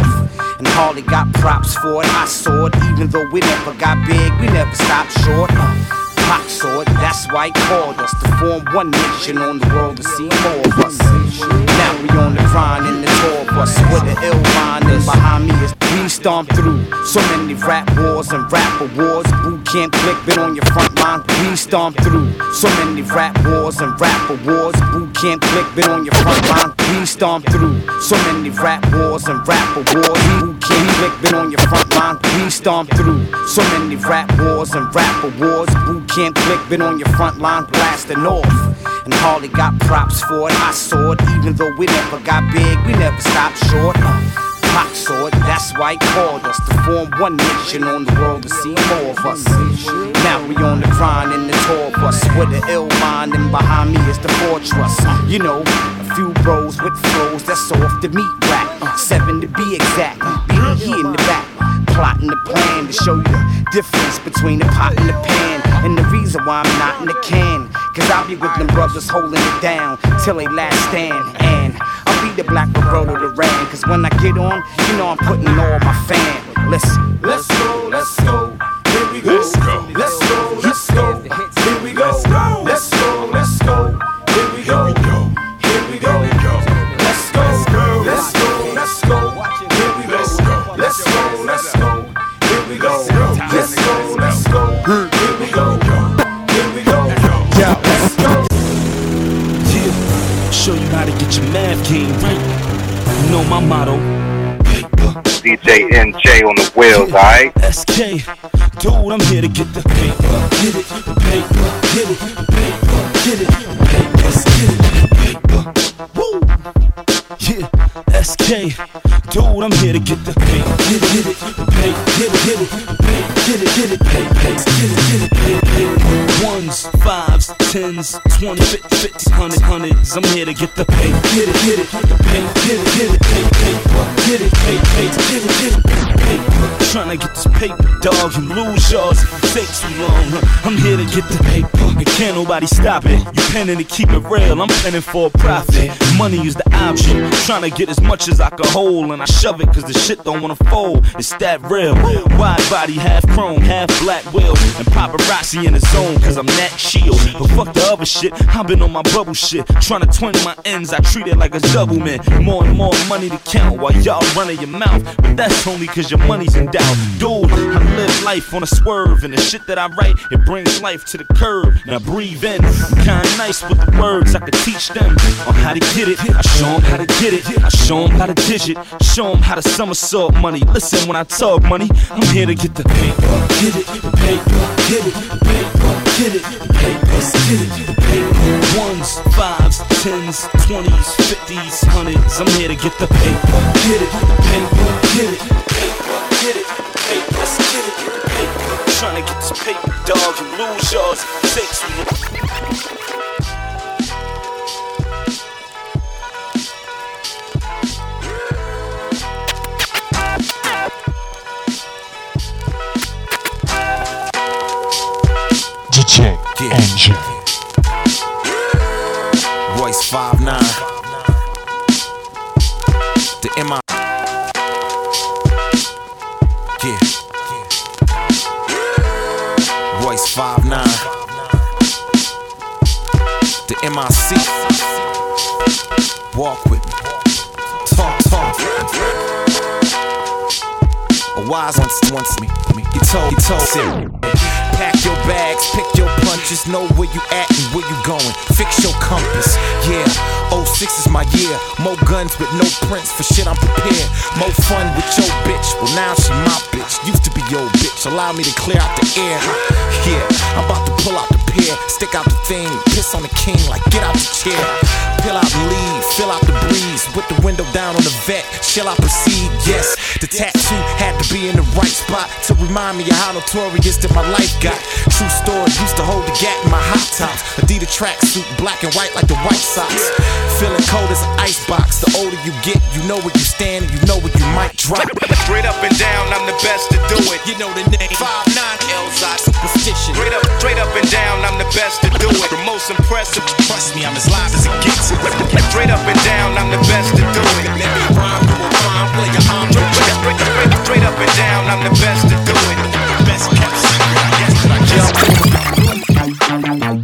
And Harley got props for it. I saw it, even though we never got big, we never stopped short. Pop saw it, that's why he called us to form one nation on the world to see more of us. We on the grind in the tour bus with an ill mind, behind me is we stomp through so many rap wars and rap awards. Boot Camp Clik been on your front line. We stomp through so many rap wars and rap awards. Boot Camp Clik been on your front line. We stomp through so many rap wars and rap awards. Boot Camp Clik been on your front line. We stomp through so many rap wars and rap awards. Boot Camp Clik been on your front line blasting off. And Harley got props for it. I saw it, even though we never got big, we never stopped short. Pop saw it, that's why he called us to form one nation on the world to see more of us. Now we on the grind in the tour bus with an ill mind, and behind me is the fortress. You know, a few bros with flows that's off the meat rack. Seven to be exact, be in the back. Plotting the plan to show you the difference between the pot and the pan. And the reason why I'm not in the can. Cause I'll be with them brothers holding it down till they last stand. And I'll be the black Roberto Duran. Cause when I get on, you know I'm putting all my fan. Listen, Let's go, let's go. Here we go. Let's go. Let's go, let's go. Get your math game right. You know my motto. DJ NJ on the wheels, alright? SK, dude, I'm here to get the paper. Get it, paper, get it, paper, get it, paper, get it, paper. Woo! Yeah, SK, dude, I'm here to get the paper. Get it, get it, paper, get it, get it, paper, get it, get it, paper, get it, get it, paper. Tens, twenty, fifty, fifty, hundred, hundreds. I'm here to get the paper. Get it, get it, paper, get it, get it, paper, get it, paper, paper, get it, get it, paper. Trying to get this paper, dog, and lose yours if it takes too long. I'm here to get the paper, and can't nobody stop it. You penning to keep it real, I'm penning for a profit. Money is the option, trying to get as much as I can hold, and I shove it cause the shit don't wanna fold. It's that real. Wide body, half chrome, half black wheel, and paparazzi in the zone cause I'm that shield. But fuck the other shit, I've been on my bubble shit, trying to twin my ends. I treat it like a double man. More and more money to count while y'all running your mouth, but that's only cause your money's in doubt. Dude, I live life on a swerve, and the shit that I write, it brings life to the curb. Now breathe in, I'm kinda nice with the words, I could teach them on how to get it. I show them how to get it, I show them how to digit, show them how to somersault money. Listen when I talk money, I'm here to get the paper. Get it, paper, get it, paper, get it, Let's get it. The paper. Ones, fives, tens, twenties, fifties, hundreds. I'm here to get the paper. Get it. The paper. Get it. The paper. Get it. The paper. Let's get it. Get the paper. Trying to get this paper, dog. You lose yours. It takes me. Ching. Yeah. Engine. Royce 5 9. The MI. Yeah. Voice 5 9. The MIC. Walk with me. Talk, talk. A wise once wants me. He told, he told, Sarah. Pack your bags, pick your punches, know where you at and where you going. Fix your compass. Yeah, 06 is my year. More guns with no prints for shit I'm prepared. More fun with your bitch. Well, now she my bitch. Used to be your bitch. Allow me to clear out the air. Yeah, I'm about to pull out the pier, stick out the thing, piss on the king like get out the chair. Peel out the lead, fill out the breeze, with the window down on the vet. Shall I proceed? Yes, the tattoo had to be in the right spot to remind me of how notorious that my life got. True story, used to hold the gap in my hot tops. Adidas tracksuit, black and white like the White Sox. Feeling cold as an ice box. The older you get, you know where you stand and you know where you might drop. Straight up and down, I'm the best to do it. You know the name. Five nine Elzhi Supastition. Straight up, straight up and down, I'm the best to do it. The most impressive. Trust me, I'm as live as it gets. Straight up and down, I'm the best to do it. Let me rhyme, do a rhyme, play a arm. Straight up and down, I'm the best to do it. Best kept secret, I guess that I just.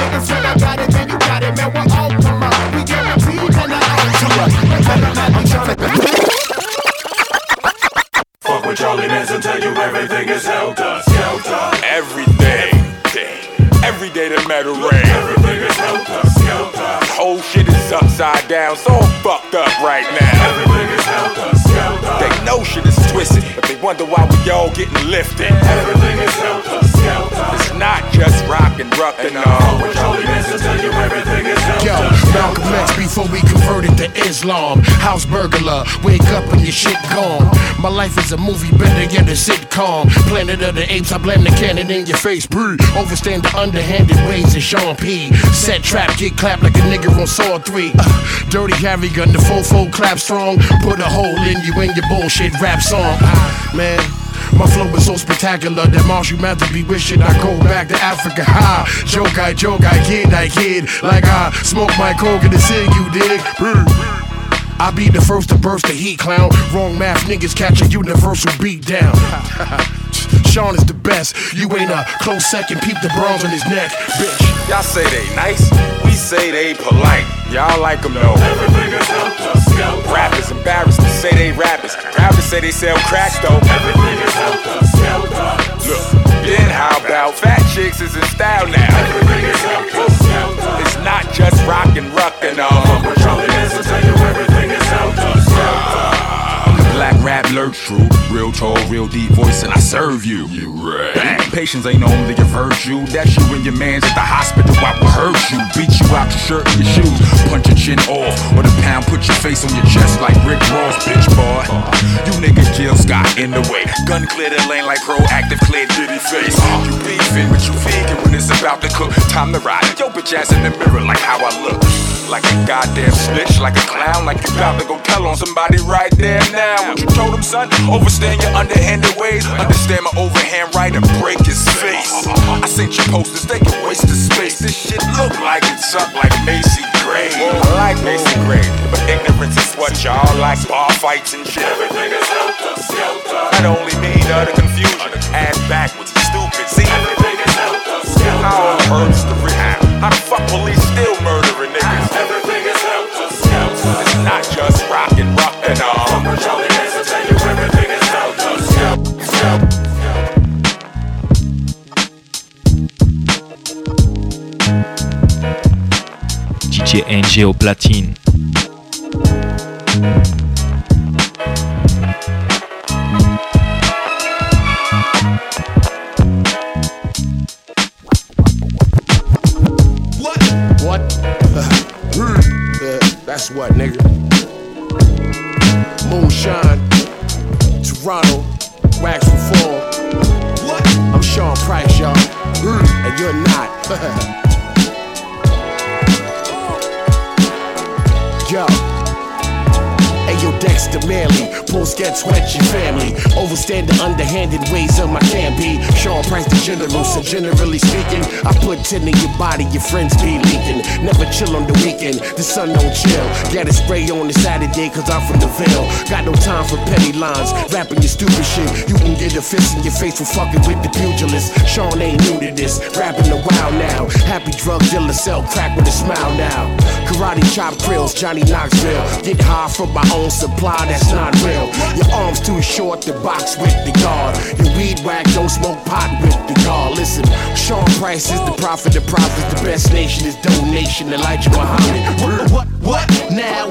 Niggas when I got it, then you got it, man, we'll all come up. We guaranteed, and I all come up. I'm tryna Fuck with Charlie Manson, tell you everything is helter skelter. Every day, every day the metal rain. Everything is helter skelter. Whole shit is upside down, so I'm fucked up right now. Everything is helter skelter. They know shit is twisted, but they wonder why we all getting lifted. Everything is helter skelter. It's not just rock and rock and all. with tell you everything is Yo, Malcolm X before we converted to Islam. House burglar, wake up and your shit gone. My life is a movie, better yet a sitcom. Planet of the Apes, I blame the cannon in your face. Breathe. Overstand the underhanded ways of Sean P. Set trap, get clapped like a nigga on Saw 3. Uh, dirty Harry gun, the fofo clap strong. Put a hole in you in your bullshit rap song. Man. My flow is so spectacular that Marshall Mathers be wishing I go back to Africa. Ha! Joke, I joke, I kid, I kid. Like I smoke my coke in the city, you dig? I be the first to burst the heat, clown. Wrong math niggas catch a universal beat down. Sean is the best. You ain't a close second. Peep the bronze on his neck, bitch. Y'all say they nice, we say they polite. Y'all like them though. Rappers embarrassed to say they rappers. Rappers say they sell crack though. Look, then how about fat chicks is in style now? It's not just rock and rock and uh, search true. Real tall, real deep voice, and I serve you. You right. Bang. Patience ain't only a virtue. That's you and your mans at the hospital. I will hurt you. Beat you out your shirt and your shoes. Punch your chin off. Or the pound put your face on your chest like Rick Ross, bitch boy. You niggas Jill Scott in the way. Gun clear the lane like Proactiv clear diddy face. Uh-huh. You beefing, but you vegan when it's about to cook. Time to ride. Yo, bitch ass in the mirror like how I look. Like a goddamn snitch, like a clown, like you about to go tell on somebody right there now. What you told him, son? Overstand your underhanded ways. Understand my overhand right and break his face. I sent you posters, they can waste the space. This shit look like it's up like Macy Gray. I like Macy Gray, but ignorance is what y'all like. Bar fights and shit. Everything is helter skelter. Not only me, the other confusion. Ass backwards, stupid. See, everything is helter skelter. How it hurts the rehab. How the fuck police still murdering niggas? Everything is helter skelter. It's not just rock and rock and all. DJ general, so generally speaking, I put 10 in your body, your friends be leaking. Never chill on the weekend, the sun don't chill. Get a spray on the Saturday, cause I'm from the Ville. Got no time for petty lines, rapping your stupid shit. You can get a fist in your face for fucking with the pugilist. Sean ain't new to this, rapping a while now. Happy drug dealer, sell crack with a smile now. Karate chop krills, Johnny Knoxville. Get high from my own supply, that's not real. Your arms too short to box with the guard. Your weed whack, don't smoke pot with the guard. Listen, Sean Price is the prophet the prophet, The best nation is donation. Elijah Muhammad. What, what, now?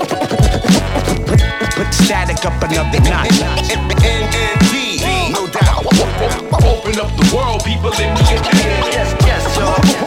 Put static up another notch. No doubt. Open up the world, people. Yes, yes, yo.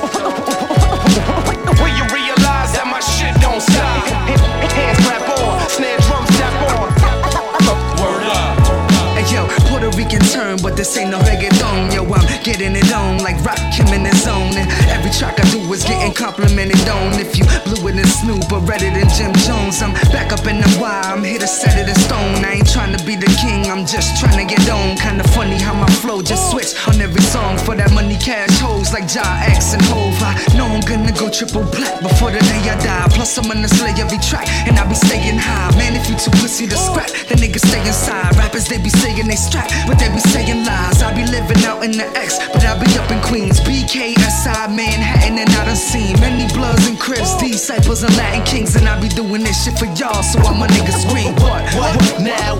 But this ain't no reggaeton. Yo, I'm getting it on like Rock Kim in the zone. And every track I do is getting complimented on. If you blew it in Snoop or read it in Jim Jones, I'm back up in the Y. I'm here to set it in stone. I ain't trying to be the king, I'm just trying to get on. Kinda funny how my flow just switch on every song for that money cash hoes like Ja X and Hov. I know I'm gonna go triple black before the day I die. Plus, I'm gonna slay every track and I be staying high. Man, if you too pussy to scrap, then niggas stay inside. Rappers, they be saying they strap, but they be saying lies. I be living out in the X, but I be up in Queens. BKSI, Manhattan, and I done seen many bloods and crips, disciples and Latin kings. And I be doing this shit for y'all, so I'm a nigga scream. What? What? what now?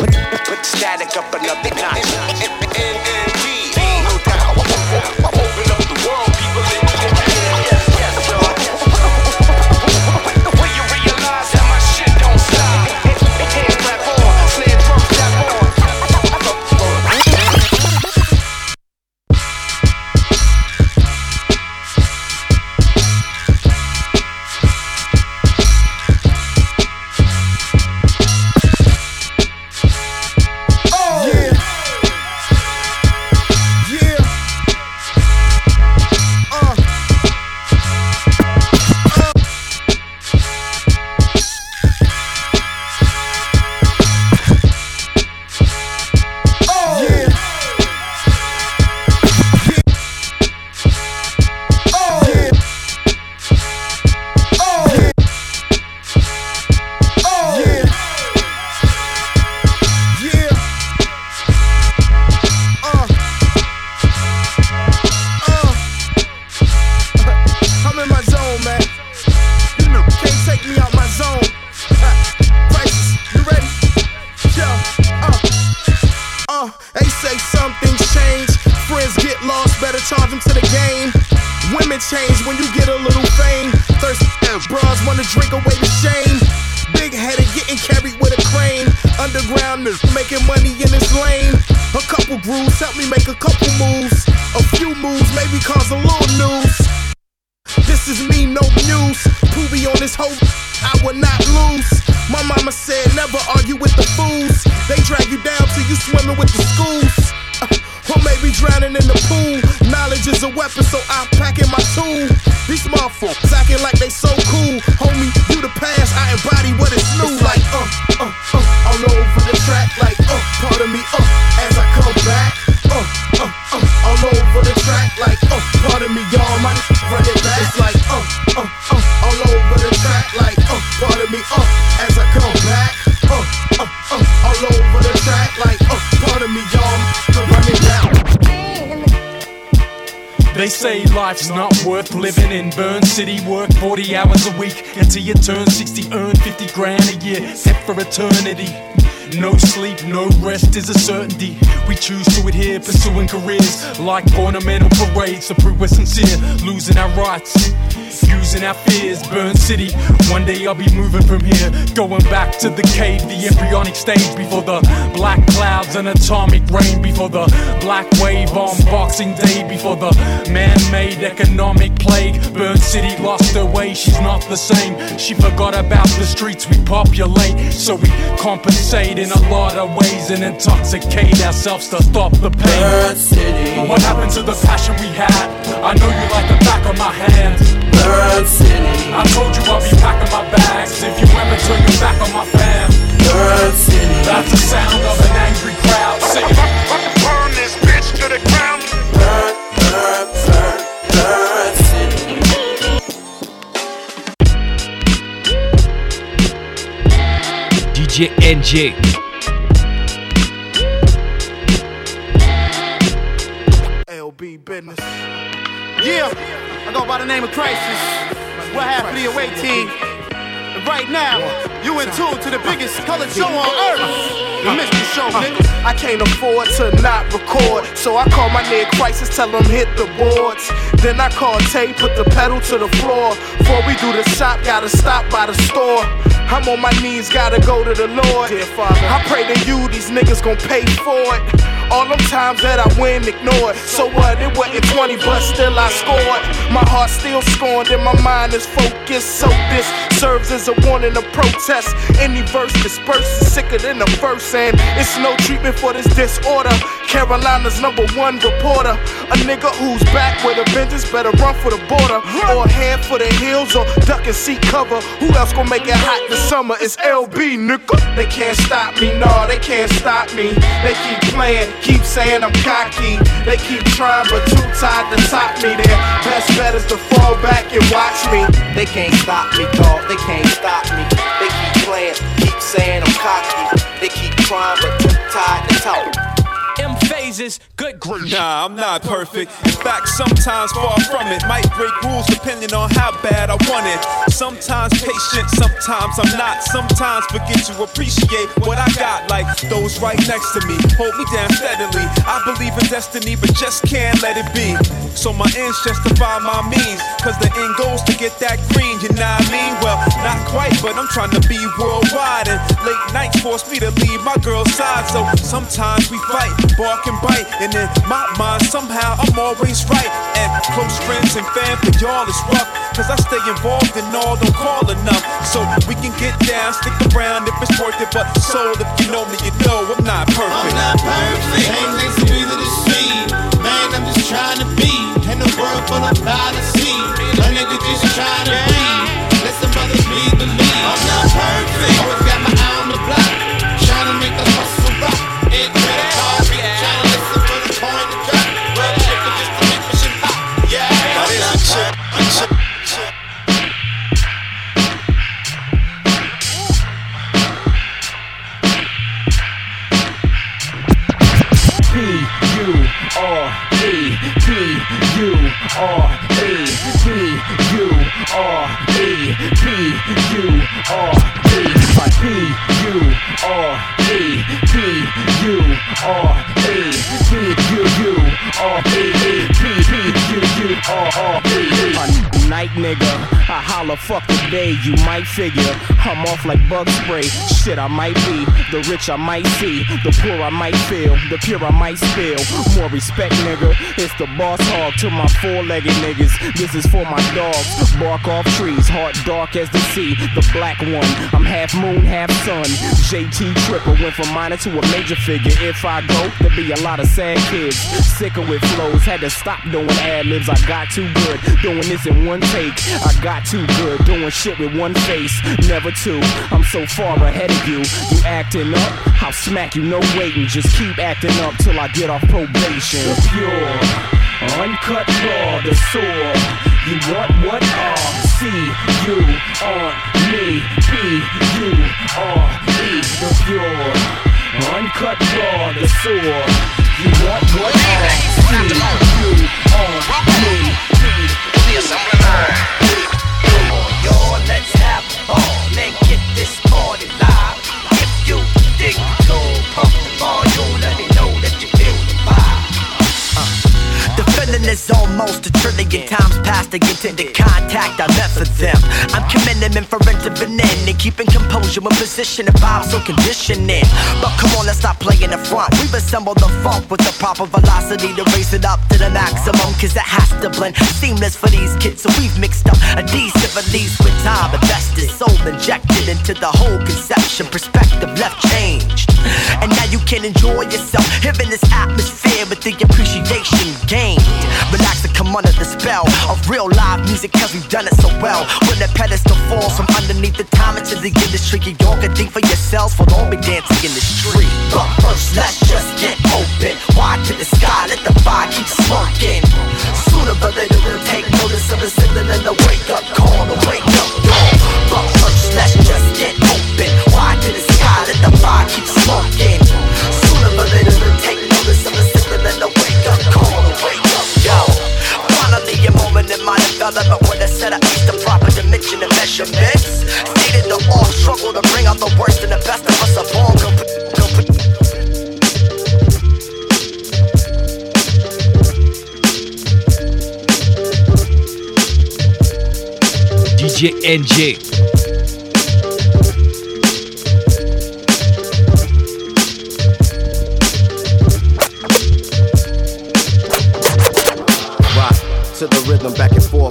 Put, put the static up another notch. A week until you turn 60, earn 50 grand a year, set for eternity. No sleep, no rest is a certainty. We choose to adhere, pursuing careers like ornamental parades to prove we're sincere, losing our rights. Using our fears, burn city. One day I'll be moving from here, going back to the cave, the embryonic stage before the black clouds and atomic rain, before the black wave on Boxing Day, before the man made economic plague. Burn City lost her way, she's not the same. She forgot about the streets we populate, so we compensate in a lot of ways and intoxicate ourselves to stop the pain. Burn City. What happened to the passion we had? I know you like the back of my hand. Burn City. I told you I'll be packing my bags if you ever turn your back on my fam. Burn City. That's the sound of an angry crowd saying, Burn this bitch to the ground. Burn, burn, burn, burn City. DJ NJ. Business. Yeah, I go by the name of Khrysis. We're half the away team. And right now, you in tune to the biggest colored show on earth. Show. Uh. I can't afford to not record, so I call my nigga Khrysis, tell him hit the boards. Then I call Tay, put the pedal to the floor. Before we do the shop, gotta stop by the store. I'm on my knees, gotta go to the Lord. I pray to you, these niggas gon' pay for it. All them times that I win, ignored. So what? It wasn't 20, but still I scored. My heart still scorned and my mind is focused. So this serves as a warning to protest. Any verse dispersed is sicker than the first, and it's no treatment for this disorder. Carolina's number one reporter. A nigga who's back with a vengeance better run for the border. Or head for the hills or duck and seek cover. Who else gon' make it hot this summer? It's LB, nigga. They can't stop me, no, they can't stop me. They keep playing, keep saying I'm cocky. They keep trying, but too tired to top me. Their best bet is to fall back and watch me. They can't stop me, dog. They can't stop me. They keep playing, keep saying I'm cocky. They keep trying, but too tired to talk. M good grief. Nah, I'm not perfect. In fact, sometimes far from it. Might break rules depending on how bad I want it. Sometimes patient, sometimes I'm not. Sometimes forget to appreciate what I got. Like those right next to me. Hold me down steadily. I believe in destiny, but just can't let it be. So my ends justify my means. Cause the end goes to get that green, you know what I mean? Well, not quite, but I'm trying to be worldwide. And late nights force me to leave my girl's side. So sometimes we fight, bark and bite. And in my mind, somehow I'm always right. And close friends and fam, for y'all is rough. Cause I stay involved in all, don't call enough. So we can get down, stick around if it's worth it. But soul, if you know me, you know I'm not perfect. I'm not perfect. Ain't next to be the deceived. Man, I'm just trying to be in a world full of fallacy. A nigga just trying to be. Let some others be the lead. I'm not perfect. Always got my R E P U R E P U R E P U U R E P U R E P U U R E E P P U U R R E E. A night nigga, I holla fuck the day. You might figure I'm off like bug spray. Shit, I might be the rich. I might see the poor. I might feel the pure. I might spill. More respect, nigga. It's the boss hog to my four-legged niggas. This is for my dogs. Bark off trees, heart dark as the sea. The black one. I'm half moon, half sun. JT Tripper went from minor to a major figure. If I go, there'll be a lot of sad kids. Sicker with flows, had to stop doing ad libs. I got too good doing this in one take. I got too good doing shit with one face, never two. I'm so far ahead of you. You acting up, I'll smack you, no waiting. Just keep acting up till I get off probation. The pure, uncut raw, the sore. You want what? R C U on me, P U R E. The pure, uncut raw, the sore. You want what? R C U on me, P Come on, y'all, let's have a ball and get this party Is almost a trillion times past to get into contact I left for them. I'm committing them for intervening and keeping composure when position and vibes so conditioning. But come on, let's stop playing the front. We've assembled the funk with the proper velocity to raise it up to the maximum. Cause it has to blend seamless for these kids. So we've mixed up adhesive at least with time. Invested, soul injected into the whole conception. Perspective left changed. And now you can enjoy yourself. Hearing this atmosphere with the appreciation gained. Real live music cause we've done it so well. When the pedestal falls from underneath the time into the industry, you all can think for yourselves, for all be dancing in the street. But first, let's just get open. Wide to the sky, let the fire keep smoking. Sooner or later, we'll take notice of the signal and the wake up measurements. Needed the all struggle to bring out the worst and the best of us. DJ NJ.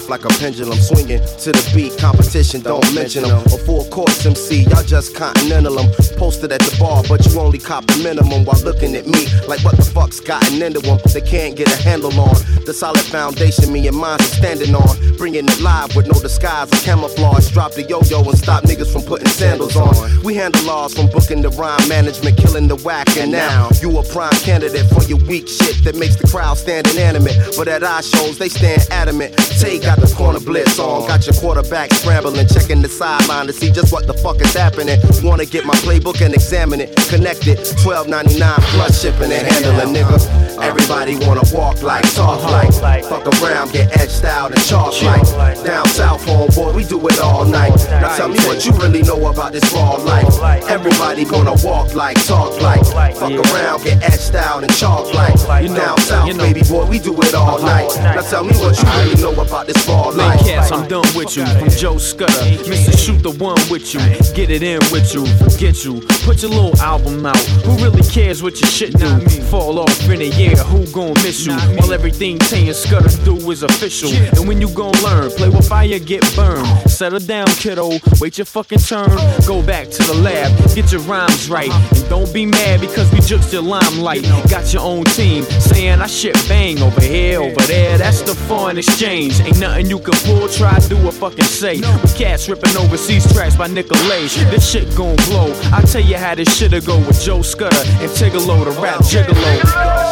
Like a pendulum, swinging to the beat. Competition, don't mention them. A full course MC, y'all just continental them. Posted at the bar, but you only cop the minimum while looking at me like what the fuck's gotten into them. They can't get a handle on the solid foundation me and mine are standing on. Bringing it live with no disguise or camouflage. Drop the yo yo and stop niggas from putting sandals on. We handle laws from booking the rhyme management, killing the whack. And now you a prime candidate for your weak shit that makes the crowd stand inanimate. But at our shows, they stand adamant. Tay got the corner blitz on. Got your quarterback scrambling, checking the sideline to see just what the fuck is happening. Wanna get my playbook and examine it. Connect it, 12.99 plus shipping and handling, nigga. Everybody wanna walk like, talk like, fuck around, get edged out and chalk like. Down south, homeboy, we do it all night. Now tell me what you really know about this raw life. Everybody gonna walk like, talk like, fuck around, get edged out and chalk like. Down south, baby boy, we do it all night. Now tell me what you really know about this Man, life. cats, I'm done with you. From Joe Scudda, Mr. Shoot the one with you. Get it in with you, forget you. Put your little album out. Who really cares what your shit do? Fall off in a year, who gon' miss you? While everything Tay and Scudda do is official. And when you gon' learn, play with fire, get burned. Settle down, kiddo. Wait your fucking turn. Go back to the lab, get your rhymes right. And don't be mad because we juked your limelight. Got your own team saying I shit bang over here, over there. That's the foreign exchange. Ain't nothing you can pull, try, do, or fucking say. With cats ripping overseas tracks by Nicolay. This shit gon' blow. I tell you how this shit'll go with Joe Scudda and Tigallo, the rap oh. gigolo.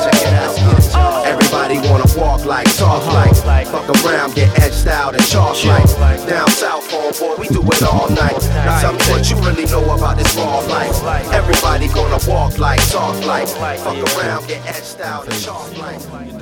Check it out. Uh. Oh. Everybody wanna walk like, talk uh-huh. like, fuck around, get edged out and chalk like. Down south, homeboy, we do it all night. Now tell me what you really know about this raw life. Everybody gonna walk like, talk like, fuck around, get edged out and chalk like.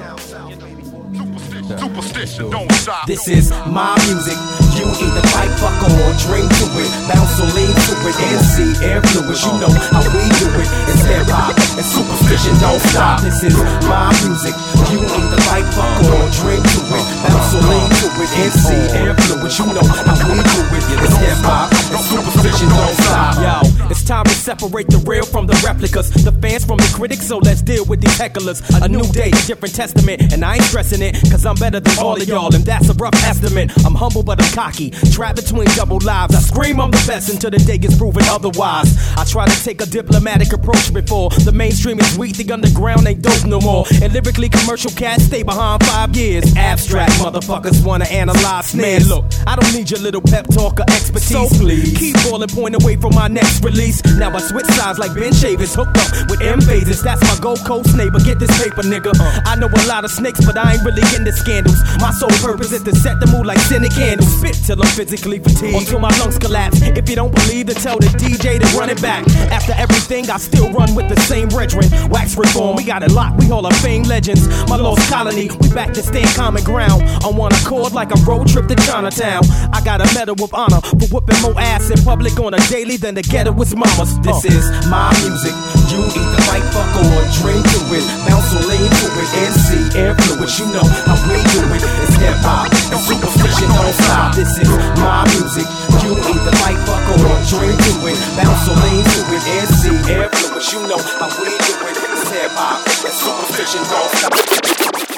Supastition, don't stop. This is my music. You either pipe, fuck, or drink to it. Bounce or lean to it. MC NC influence. You know how we do it. It's hip hop and Supastition don't stop. This is my music. You either like fuck or drink to it. Bounce or lean to it. NC influence. You know how we do it. It's hip hop and Supastition don't stop. Yo, it's time to separate the real from the replicas. The fans from the critics. So let's deal with these hecklers. A new day, different testament, and I ain't stressing it. Cause I'm better than all of y'all, and that's a rough estimate. I'm humble but I'm cocky. Trapped between double lives. I scream I'm the best until the day gets proven otherwise. I try to take a diplomatic approach before the mainstream is weak, the underground ain't dope no more. And lyrically, commercial cats stay behind five years. Abstract motherfuckers wanna analyze. Man, look, I don't need your little pep talk or expertise. So please, keep balling, point away from my next release. Now I switch sides like Ben Shavers, hooked up with M-Phazes. That's my Gold Coast neighbor. Get this paper, nigga. I know a lot of snakes, but I ain't really into scandals. My sole purpose is to set the mood like scented candles. Spit till I'm physically fatigued, until my lungs collapse. If you don't believe, then tell the DJ to run it back. After everything, I still run with the same brethren. Wax reform, we got it locked. We Hall of Fame legends. My lost colony, we back to stand common ground. On one accord, like a road trip to Chinatown. I got a medal of honor for whooping more ass in public on a daily than the ghetto was mama's. This uh. is my music. You either like fuck or drink to it. Bounce or lean to it. and NC influence, you know how we do it. It's hip hop and Supastition don't stop. This is my music. You either like fuck or drink to it. Bounce or lean to it. and NC influence, you know how we do it. It's hip hop and Supastition don't stop.